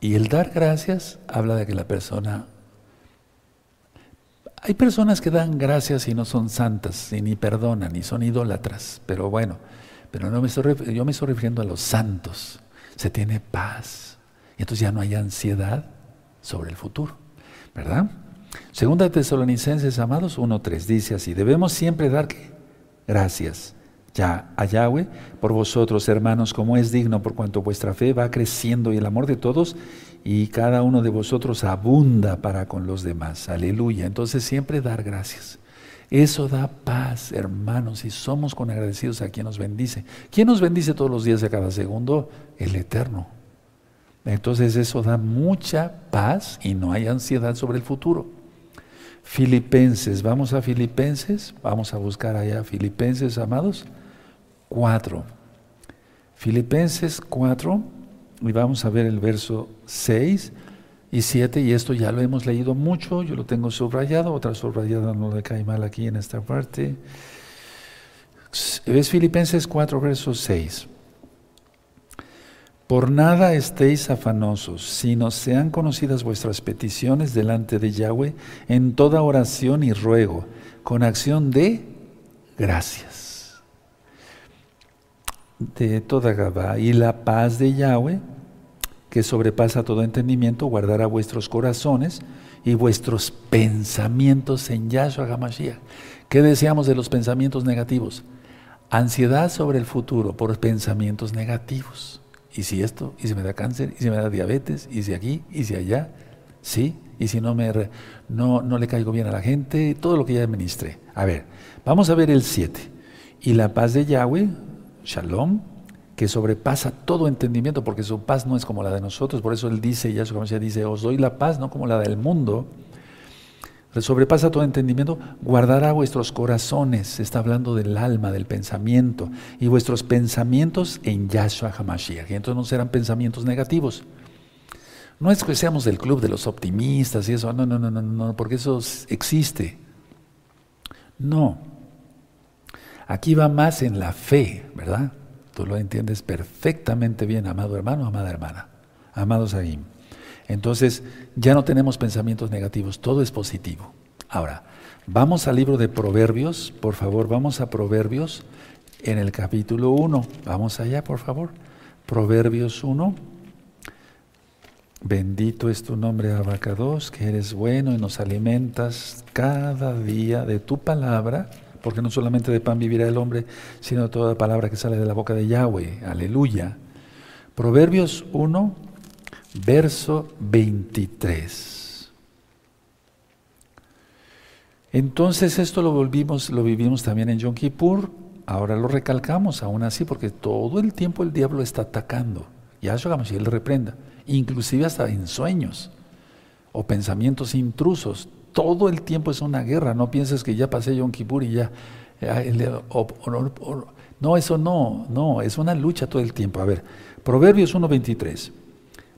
A: Y el dar gracias habla de que la persona... Hay personas que dan gracias y no son santas, y ni perdonan, ni son idólatras, pero bueno, pero no me estoy, yo me estoy refiriendo a los santos se tiene paz. Y entonces ya no hay ansiedad sobre el futuro. ¿Verdad? Segunda de Tesalonicenses, amados, 1.3 dice así, debemos siempre dar gracias ya a Yahweh por vosotros, hermanos, como es digno, por cuanto vuestra fe va creciendo y el amor de todos y cada uno de vosotros abunda para con los demás. Aleluya. Entonces siempre dar gracias. Eso da paz, hermanos, y somos con agradecidos a quien nos bendice. ¿Quién nos bendice todos los días de cada segundo? El Eterno. Entonces eso da mucha paz y no hay ansiedad sobre el futuro. Filipenses, vamos a Filipenses, vamos a buscar allá Filipenses, amados, 4. Filipenses 4, y vamos a ver el verso 6 y 7, y esto ya lo hemos leído mucho, yo lo tengo subrayado, otra subrayada no le cae mal aquí en esta parte. Es Filipenses 4, verso 6. Por nada estéis afanosos, sino sean conocidas vuestras peticiones delante de Yahweh en toda oración y ruego, con acción de gracias. De toda Gabá y la paz de Yahweh que sobrepasa todo entendimiento, guardará vuestros corazones y vuestros pensamientos en Yahshua HaMashiach. ¿Qué deseamos de los pensamientos negativos? Ansiedad sobre el futuro por pensamientos negativos. ¿Y si esto? ¿Y si me da cáncer? ¿Y si me da diabetes? ¿Y si aquí? ¿Y si allá? ¿Sí? ¿Y si no, me no, no le caigo bien a la gente? Todo lo que ya administré. A ver, vamos a ver el 7. Y la paz de Yahweh, Shalom, que sobrepasa todo entendimiento, porque su paz no es como la de nosotros, por eso él dice, ya su dice, os doy la paz, no como la del mundo, sobrepasa todo entendimiento, guardará vuestros corazones, está hablando del alma, del pensamiento, y vuestros pensamientos en Yahshua HaMashiach, y entonces no serán pensamientos negativos. No es que seamos del club de los optimistas y eso, no, no, no, no, no, porque eso existe. No. Aquí va más en la fe, ¿verdad? Tú lo entiendes perfectamente bien, amado hermano, amada hermana, amados ahí. Entonces, ya no tenemos pensamientos negativos, todo es positivo. Ahora, vamos al libro de Proverbios, por favor, vamos a Proverbios en el capítulo 1. Vamos allá, por favor. Proverbios 1. Bendito es tu nombre, Abacados, que eres bueno y nos alimentas cada día de tu palabra porque no solamente de pan vivirá el hombre, sino de toda palabra que sale de la boca de Yahweh. Aleluya. Proverbios 1, verso 23. Entonces esto lo volvimos, lo vivimos también en Yom Kippur, ahora lo recalcamos aún así, porque todo el tiempo el diablo está atacando. Ya hagamos y él reprenda, inclusive hasta en sueños o pensamientos intrusos, todo el tiempo es una guerra. No pienses que ya pasé Yom Kippur y ya. no, eso no, no, es una lucha todo el tiempo. A ver, Proverbios 1.23.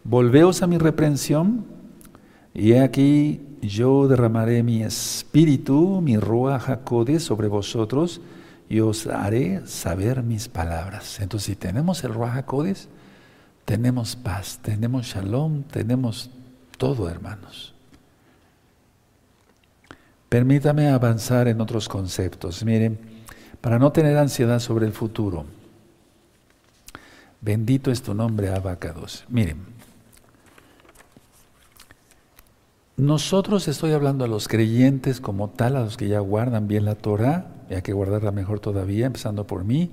A: Volveos a mi reprensión, y aquí yo derramaré mi espíritu, mi rúa jacode sobre vosotros, y os haré saber mis palabras. Entonces, si tenemos el rúa jacodes, tenemos paz, tenemos shalom, tenemos todo, hermanos. Permítame avanzar en otros conceptos. Miren, para no tener ansiedad sobre el futuro, bendito es tu nombre, Abacados. Miren, nosotros estoy hablando a los creyentes como tal, a los que ya guardan bien la Torah, y hay que guardarla mejor todavía, empezando por mí.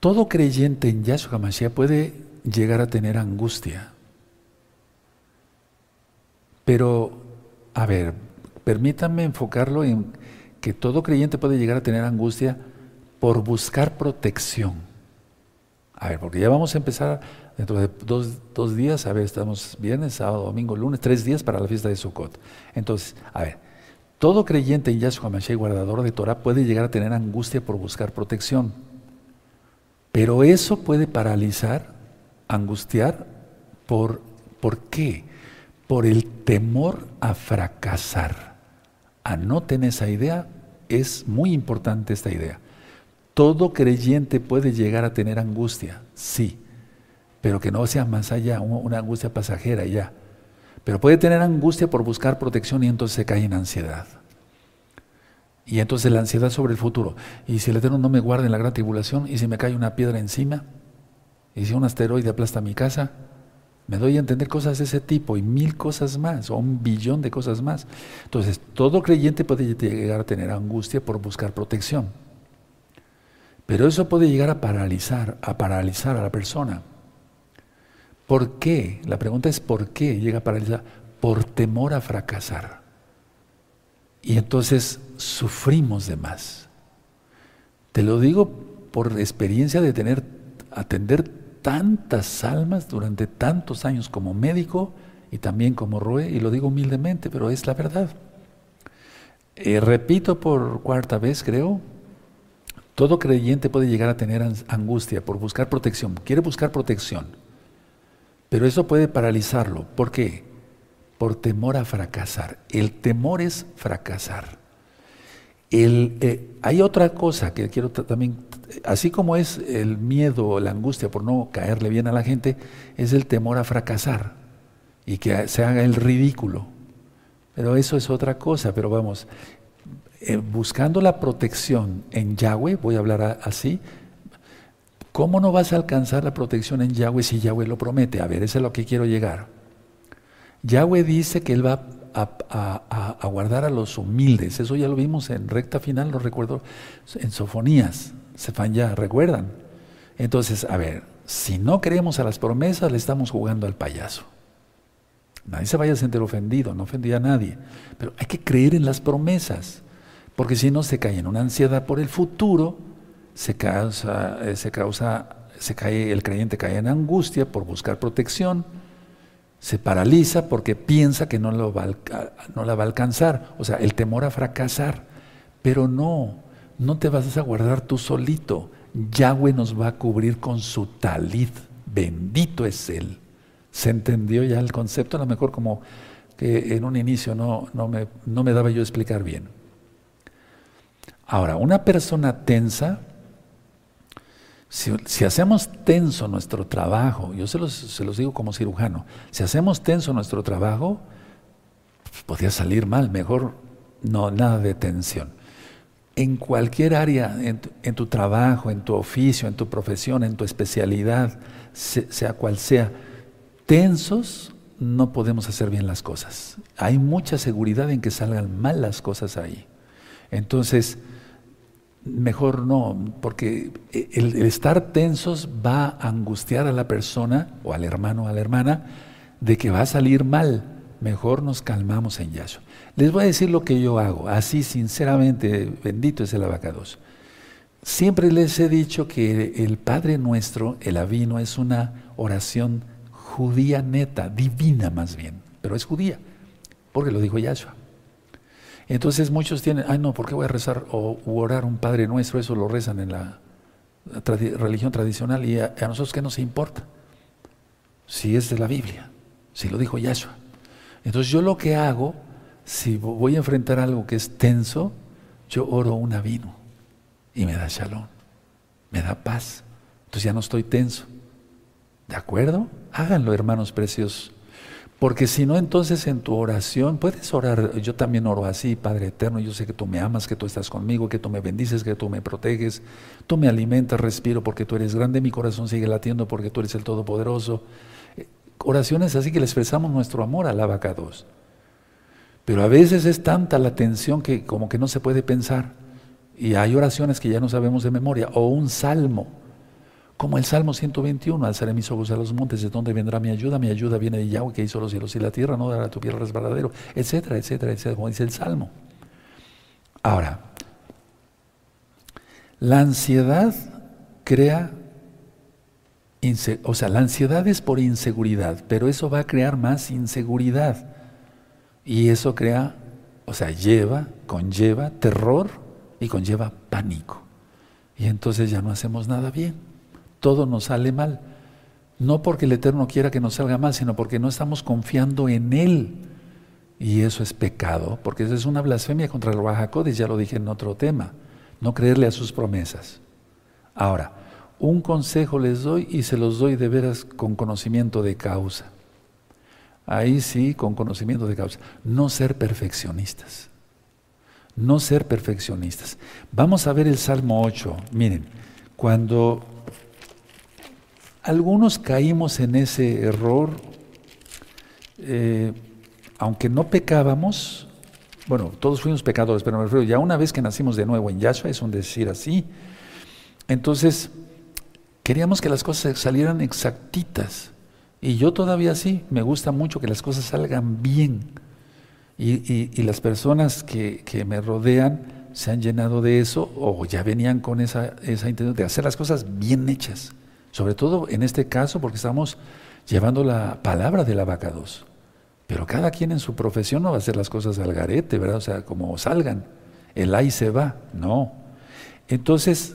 A: Todo creyente en Yahshua HaMashiach puede llegar a tener angustia. Pero, a ver, permítanme enfocarlo en que todo creyente puede llegar a tener angustia por buscar protección. A ver, porque ya vamos a empezar dentro de dos, días, a ver, estamos viernes, sábado, domingo, lunes, tres días para la fiesta de Sukkot. Entonces, a ver, todo creyente en Yahshua Mashiach, guardador de Torah, puede llegar a tener angustia por buscar protección. Pero eso puede paralizar, angustiar, ¿por, ¿por qué? Por el temor a fracasar. Anoten esa idea, es muy importante esta idea. Todo creyente puede llegar a tener angustia, sí, pero que no sea más allá, una angustia pasajera ya. Pero puede tener angustia por buscar protección y entonces se cae en ansiedad. Y entonces la ansiedad sobre el futuro. Y si el Eterno no me guarda en la gran tribulación, y si me cae una piedra encima, y si un asteroide aplasta mi casa, me doy a entender cosas de ese tipo y mil cosas más, o un billón de cosas más. Entonces, todo creyente puede llegar a tener angustia por buscar protección. Pero eso puede llegar a paralizar, a paralizar a la persona. ¿Por qué? La pregunta es ¿por qué llega a paralizar? Por temor a fracasar. Y entonces sufrimos de más. Te lo digo por experiencia de tener, atender tantas almas durante tantos años como médico y también como Roe, y lo digo humildemente, pero es la verdad. Eh, repito por cuarta vez, creo, todo creyente puede llegar a tener angustia por buscar protección, quiere buscar protección, pero eso puede paralizarlo. ¿Por qué? Por temor a fracasar. El temor es fracasar. Eh, hay otra cosa que quiero también, así como es el miedo, la angustia por no caerle bien a la gente, es el temor a fracasar y que se haga el ridículo. Pero eso es otra cosa, pero vamos, eh, buscando la protección en Yahweh, voy a hablar así, ¿cómo no vas a alcanzar la protección en Yahweh si Yahweh lo promete? A ver, eso es a lo que quiero llegar. Yahweh dice que Él va a, guardar a los humildes, eso ya lo vimos en recta final, lo recuerdo, en Sofonías, Sefan ya, ¿recuerdan? Entonces, a ver, si no creemos a las promesas, le estamos jugando al payaso. Nadie se vaya a sentir ofendido, no ofendí a nadie, pero hay que creer en las promesas. Porque si no se cae en una ansiedad por el futuro, se causa, eh, se causa, se cae, el creyente cae en angustia por buscar protección, se paraliza porque piensa que no, lo va no la va a alcanzar, o sea, el temor a fracasar. Pero no, no te vas a guardar tú solito. Yahweh nos va a cubrir con su talid. Bendito es Él. ¿Se entendió ya el concepto? A lo mejor como que en un inicio no, no, me, no me daba yo explicar bien. Ahora, una persona tensa, si, hacemos tenso nuestro trabajo, yo se los, se los, digo como cirujano, si hacemos tenso nuestro trabajo, podría salir mal, mejor no, nada de tensión. En cualquier área, en tu, trabajo, en tu oficio, en tu profesión, en tu especialidad, sea cual sea, tensos no podemos hacer bien las cosas. Hay mucha seguridad en que salgan mal las cosas ahí. Entonces, mejor no, porque el, estar tensos va a angustiar a la persona o al hermano o a la hermana de que va a salir mal. Mejor nos calmamos en Yahshua. Les voy a decir lo que yo hago, así sinceramente, bendito es el abacados. Siempre les he dicho que el Padre Nuestro, el Avino, es una oración judía neta, divina más bien, pero es judía, porque lo dijo Yahshua. Entonces muchos tienen, ay no, ¿por qué voy a rezar o orar un Padre Nuestro? Eso lo rezan en la, religión tradicional y a, nosotros qué nos importa. Si es de la Biblia, si lo dijo Yahshua. Entonces yo lo que hago, si voy a enfrentar algo que es tenso, yo oro un vino y me da shalom, me da paz. Entonces ya no estoy tenso. ¿De acuerdo? Háganlo, hermanos preciosos. Porque si no, entonces en tu oración puedes orar. Yo también oro así, Padre eterno. Yo sé que tú me amas, que tú estás conmigo, que tú me bendices, que tú me proteges. Tú me alimentas, respiro porque tú eres grande. Mi corazón sigue latiendo porque tú eres el Todopoderoso. Eh, oraciones así que le expresamos nuestro amor al abacados. Pero a veces es tanta la tensión que como que no se puede pensar. Y hay oraciones que ya no sabemos de memoria. O un salmo. Como el Salmo 121, alzaré mis ojos a los montes, ¿de dónde vendrá mi ayuda? Mi ayuda viene de Yahweh que hizo los cielos y la tierra, no dará tu piel resbaladero, etcétera, etcétera, etcétera, como dice el Salmo. Ahora, la ansiedad crea, o sea, la ansiedad es por inseguridad, pero eso va a crear más inseguridad. Y eso crea, o sea, lleva, conlleva terror y conlleva pánico. Y entonces ya no hacemos nada bien. Todo nos sale mal. No porque el Eterno quiera que nos salga mal, sino porque no estamos confiando en Él. Y eso es pecado, porque eso es una blasfemia contra el Rahakodes, ya lo dije en otro tema. No creerle a sus promesas. Ahora, un consejo les doy y se los doy de veras con conocimiento de causa. Ahí sí, con conocimiento de causa. No ser perfeccionistas. No ser perfeccionistas. Vamos a ver el Salmo 8. Miren, cuando algunos caímos en ese error, eh, aunque no pecábamos, bueno, todos fuimos pecadores, pero me refiero, ya una vez que nacimos de nuevo en Yahshua, es un decir así, entonces queríamos que las cosas salieran exactitas. Y yo todavía sí, me gusta mucho que las cosas salgan bien. Y, las personas que, me rodean se han llenado de eso o ya venían con esa, esa intención de hacer las cosas bien hechas. Sobre todo en este caso porque estamos llevando la palabra de la vaca 2. Pero cada quien en su profesión no va a hacer las cosas al garete, ¿verdad? O sea, como salgan. El ahí se va. No. Entonces,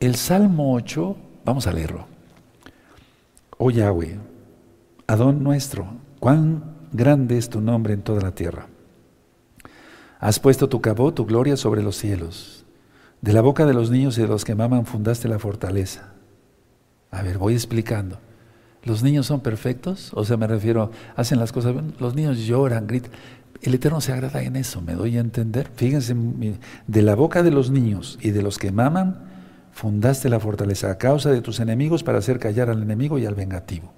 A: el Salmo 8, vamos a leerlo. Oh Yahweh, Adón nuestro, cuán grande es tu nombre en toda la tierra. Has puesto tu cabo, tu gloria sobre los cielos. De la boca de los niños y de los que maman fundaste la fortaleza. A ver, voy explicando. ¿Los niños son perfectos? O sea, me refiero, hacen las cosas bien. Los niños lloran, gritan. El Eterno se agrada en eso, me doy a entender. Fíjense, de la boca de los niños y de los que maman, fundaste la fortaleza a causa de tus enemigos para hacer callar al enemigo y al vengativo.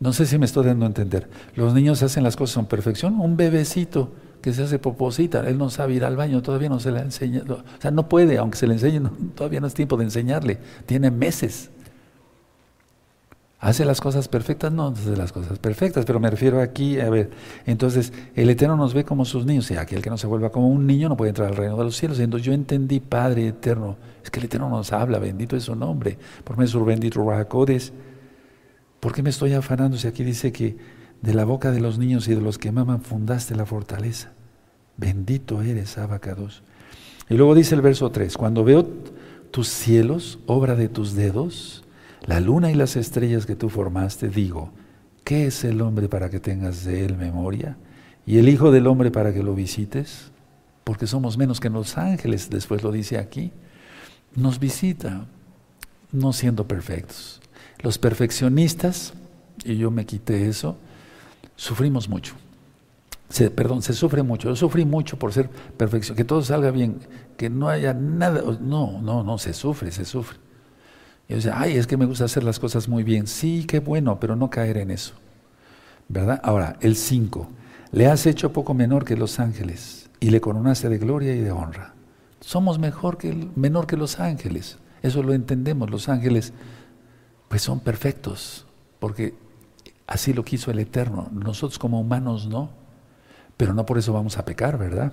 A: No sé si me estoy dando a entender. Los niños hacen las cosas con perfección. Un bebecito que se hace poposita, él no sabe ir al baño, todavía no se le enseña. O sea, no puede, aunque se le enseñe, [laughs] todavía no es tiempo de enseñarle. Tiene meses. ¿Hace las cosas perfectas? No, hace las cosas perfectas, pero me refiero aquí, a ver, entonces el Eterno nos ve como sus niños, y aquel que no se vuelva como un niño no puede entrar al reino de los cielos. Entonces yo entendí, Padre Eterno, es que el Eterno nos habla, bendito es su nombre, por medio de bendito. ¿Por qué me estoy afanando si aquí dice que de la boca de los niños y de los que maman fundaste la fortaleza? Bendito eres, Abacados. Y luego dice el verso 3, cuando veo tus cielos, obra de tus dedos, la luna y las estrellas que tú formaste, digo, ¿qué es el hombre para que tengas de él memoria? ¿Y el Hijo del Hombre para que lo visites? Porque somos menos que los ángeles, después lo dice aquí. Nos visita, no siendo perfectos. Los perfeccionistas, y yo me quité eso, sufrimos mucho. Perdón, se sufre mucho. Yo sufrí mucho por ser perfección, que todo salga bien, que no haya nada. No, no, no, se sufre, se sufre. Y yo decía, ay, es que me gusta hacer las cosas muy bien. Sí, qué bueno, pero no caer en eso. ¿Verdad? Ahora, el 5. Le has hecho poco menor que los ángeles y le coronaste de gloria y de honra. Somos mejor que menor que los ángeles. Eso lo entendemos. Los ángeles pues son perfectos, porque así lo quiso el Eterno. Nosotros como humanos no, pero no por eso vamos a pecar, ¿verdad?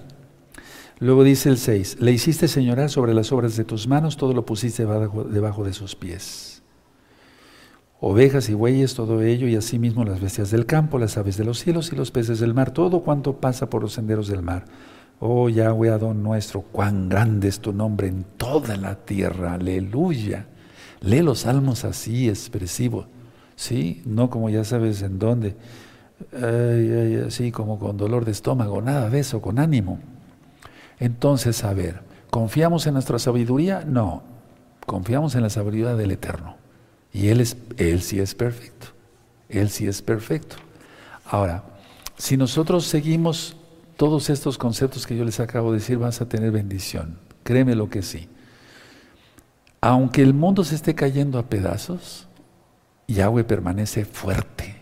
A: Luego dice el 6, le hiciste señorar sobre las obras de tus manos, todo lo pusiste debajo, de sus pies. Ovejas y bueyes, todo ello, y asimismo las bestias del campo, las aves de los cielos y los peces del mar, todo cuanto pasa por los senderos del mar. Oh Yahweh Adón nuestro, cuán grande es tu nombre en toda la tierra, aleluya. Lee los salmos así, expresivo, ¿sí? No como ya sabes en dónde, así como con dolor de estómago, nada de eso, con ánimo. Entonces, a ver, ¿confiamos en nuestra sabiduría? No, confiamos en la sabiduría del Eterno. Y Él, es, él sí es perfecto, Él sí es perfecto. Ahora, si nosotros seguimos todos estos conceptos que yo les acabo de decir, vas a tener bendición. Créeme lo que sí aunque el mundo se esté cayendo a pedazos, Yahweh permanece fuerte.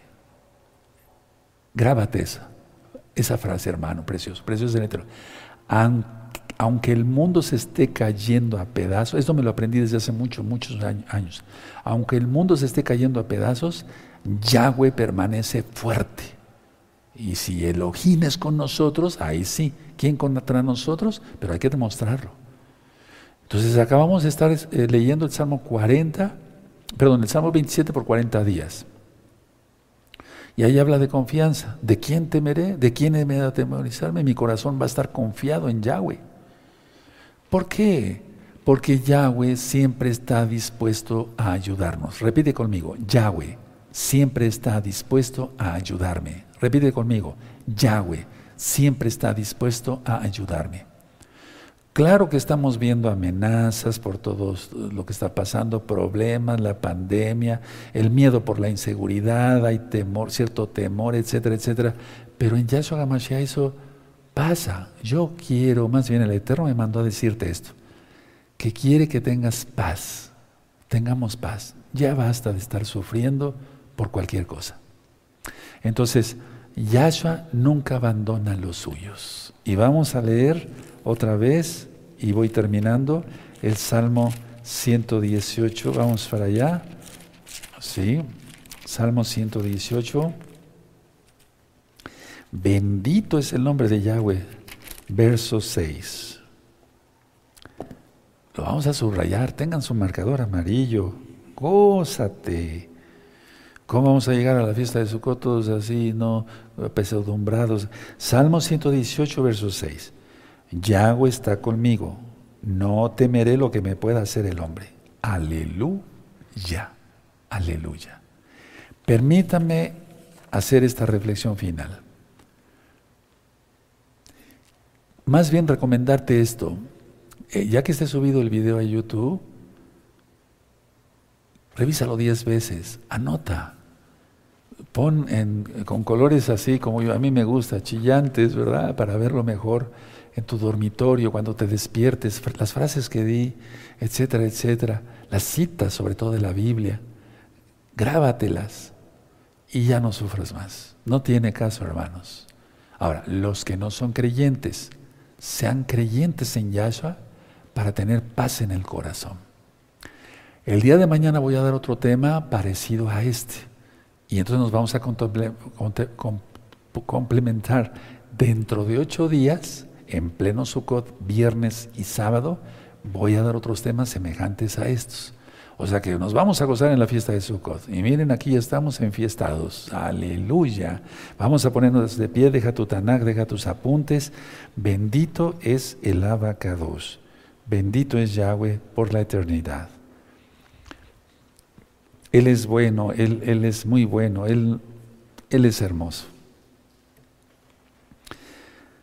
A: Grábate esa, frase, hermano, precioso, precioso de aunque el mundo se esté cayendo a pedazos, esto me lo aprendí desde hace muchos, muchos años, aunque el mundo se esté cayendo a pedazos, Yahweh permanece fuerte. Y si Elohim es con nosotros, ahí sí. ¿Quién contra nosotros? Pero hay que demostrarlo. Entonces acabamos de estar eh, leyendo el Salmo 40, perdón, el Salmo 27 por 40 días. Y ahí habla de confianza. ¿De quién temeré? ¿De quién me de atemorizarme? Mi corazón va a estar confiado en Yahweh. ¿Por qué? Porque Yahweh siempre está dispuesto a ayudarnos. Repite conmigo, Yahweh siempre está dispuesto a ayudarme. Repite conmigo, Yahweh siempre está dispuesto a ayudarme. Claro que estamos viendo amenazas por todo lo que está pasando, problemas, la pandemia, el miedo por la inseguridad, hay temor, cierto temor, etcétera, etcétera. Pero en Yahshua HaMashiach eso pasa. Yo quiero, más bien el Eterno me mandó a decirte esto, que quiere que tengas paz, tengamos paz. Ya basta de estar sufriendo por cualquier cosa. Entonces, Yahshua nunca abandona los suyos. Y vamos a leer otra vez, y voy terminando, el Salmo 118. Vamos para allá. Sí, Salmo 118. Bendito es el nombre de Yahweh. Verso 6. Lo vamos a subrayar. Tengan su marcador amarillo. Gózate. ¿Cómo vamos a llegar a la fiesta de Sukkot todos así, no pesadumbrados? Salmo 118, verso 6. Yahweh está conmigo. No temeré lo que me pueda hacer el hombre. Aleluya. Aleluya. Permítame hacer esta reflexión final. Más bien recomendarte esto. Eh, ya que esté subido el video a YouTube, revísalo diez veces, anota. Pon con colores así como yo, a mí me gusta, chillantes, ¿verdad? Para verlo mejor en tu dormitorio, cuando te despiertes, las frases que di, etcétera, etcétera, las citas sobre todo de la Biblia, grábatelas y ya no sufras más. No tiene caso, hermanos. Ahora, los que no son creyentes, sean creyentes en Yahshua para tener paz en el corazón. El día de mañana voy a dar otro tema parecido a este. Y entonces nos vamos a complementar dentro de ocho días, en pleno Sukkot, viernes y sábado, voy a dar otros temas semejantes a estos. O sea que nos vamos a gozar en la fiesta de Sukkot. Y miren, aquí ya estamos enfiestados. Aleluya. Vamos a ponernos de pie, deja tu tanak, deja tus apuntes. Bendito es el abacados. Bendito es Yahweh por la eternidad. Él es bueno, Él, él es muy bueno, él, él es hermoso.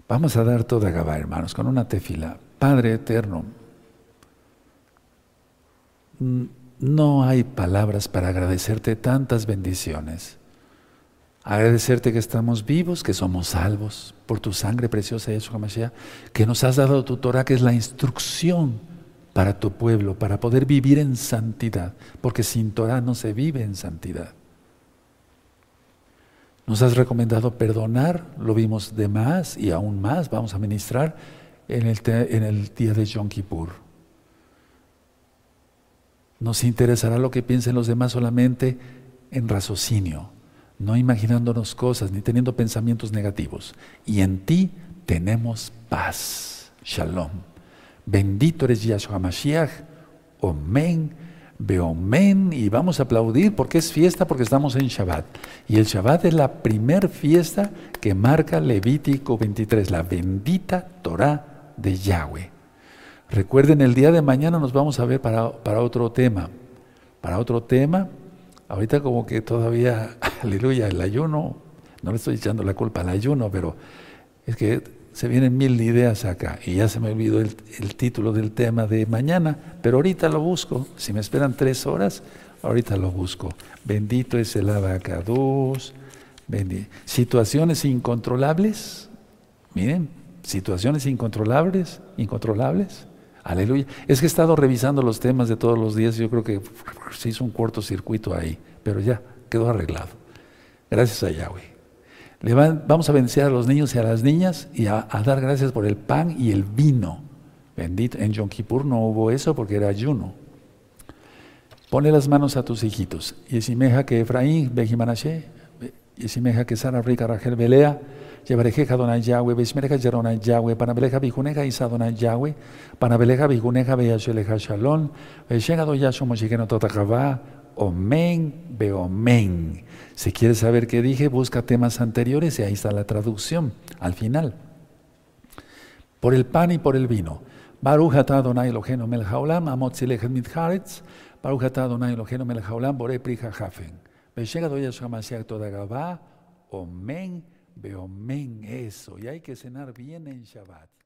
A: Vamos a dar toda Gabá, hermanos, con una tefila. Padre eterno, no hay palabras para agradecerte tantas bendiciones. Agradecerte que estamos vivos, que somos salvos por tu sangre preciosa, Yeshua Mashiach, que nos has dado tu Torah, que es la instrucción para tu pueblo, para poder vivir en santidad, porque sin Torah no se vive en santidad. Nos has recomendado perdonar, lo vimos de más y aún más, vamos a ministrar en el, día de Yom Kippur. Nos interesará lo que piensen los demás solamente en raciocinio, no imaginándonos cosas ni teniendo pensamientos negativos. Y en ti tenemos paz. Shalom. Bendito eres Yahshua Mashiach. Omen. Beomen. Y vamos a aplaudir porque es fiesta, porque estamos en Shabbat. Y el Shabbat es la primer fiesta que marca Levítico 23, la bendita Torah de Yahweh. Recuerden, el día de mañana nos vamos a ver para, para otro tema. Para otro tema, ahorita como que todavía, [laughs] aleluya, el ayuno, no le estoy echando la culpa al ayuno, pero es que se vienen mil ideas acá y ya se me olvidó el, título del tema de mañana, pero ahorita lo busco. Si me esperan tres horas, ahorita lo busco. Bendito es el abacados. Situaciones incontrolables, miren, situaciones incontrolables, incontrolables. Aleluya. Es que he estado revisando los temas de todos los días y yo creo que se hizo un cortocircuito ahí, pero ya quedó arreglado. Gracias a Yahweh. Vamos a vencer a los niños y a las niñas y a, dar gracias por el pan y el vino. Bendito. En Yom Kippur no hubo eso porque era ayuno. Pone las manos a tus hijitos. Y simeja que Efraín, Bejimanashe, y simeja que Sara, Rica, Rachel, Belea, Llevarejeja Donai Yahweh, Besmereja Yeronai Yahweh, Panabeleja Bijuneja Isa Donai Yahweh, Panabeleja Bijuneja Beyasheleja Shalom, Beshegado Yasho Moshigeno Omen, Beomen. Si quieres saber qué dije, busca temas anteriores y ahí está la traducción al final. Por el pan y por el vino. Baruch atah Adonai Eloheinu melech haolam, amot zilechet mitcharetz, Baruch atah Adonai Eloheinu melech haolam, borei pri hafen. Beshegado Yahshua Mashiach Todagabá, Omen, Beomen, eso. Y hay que cenar bien en Shabbat.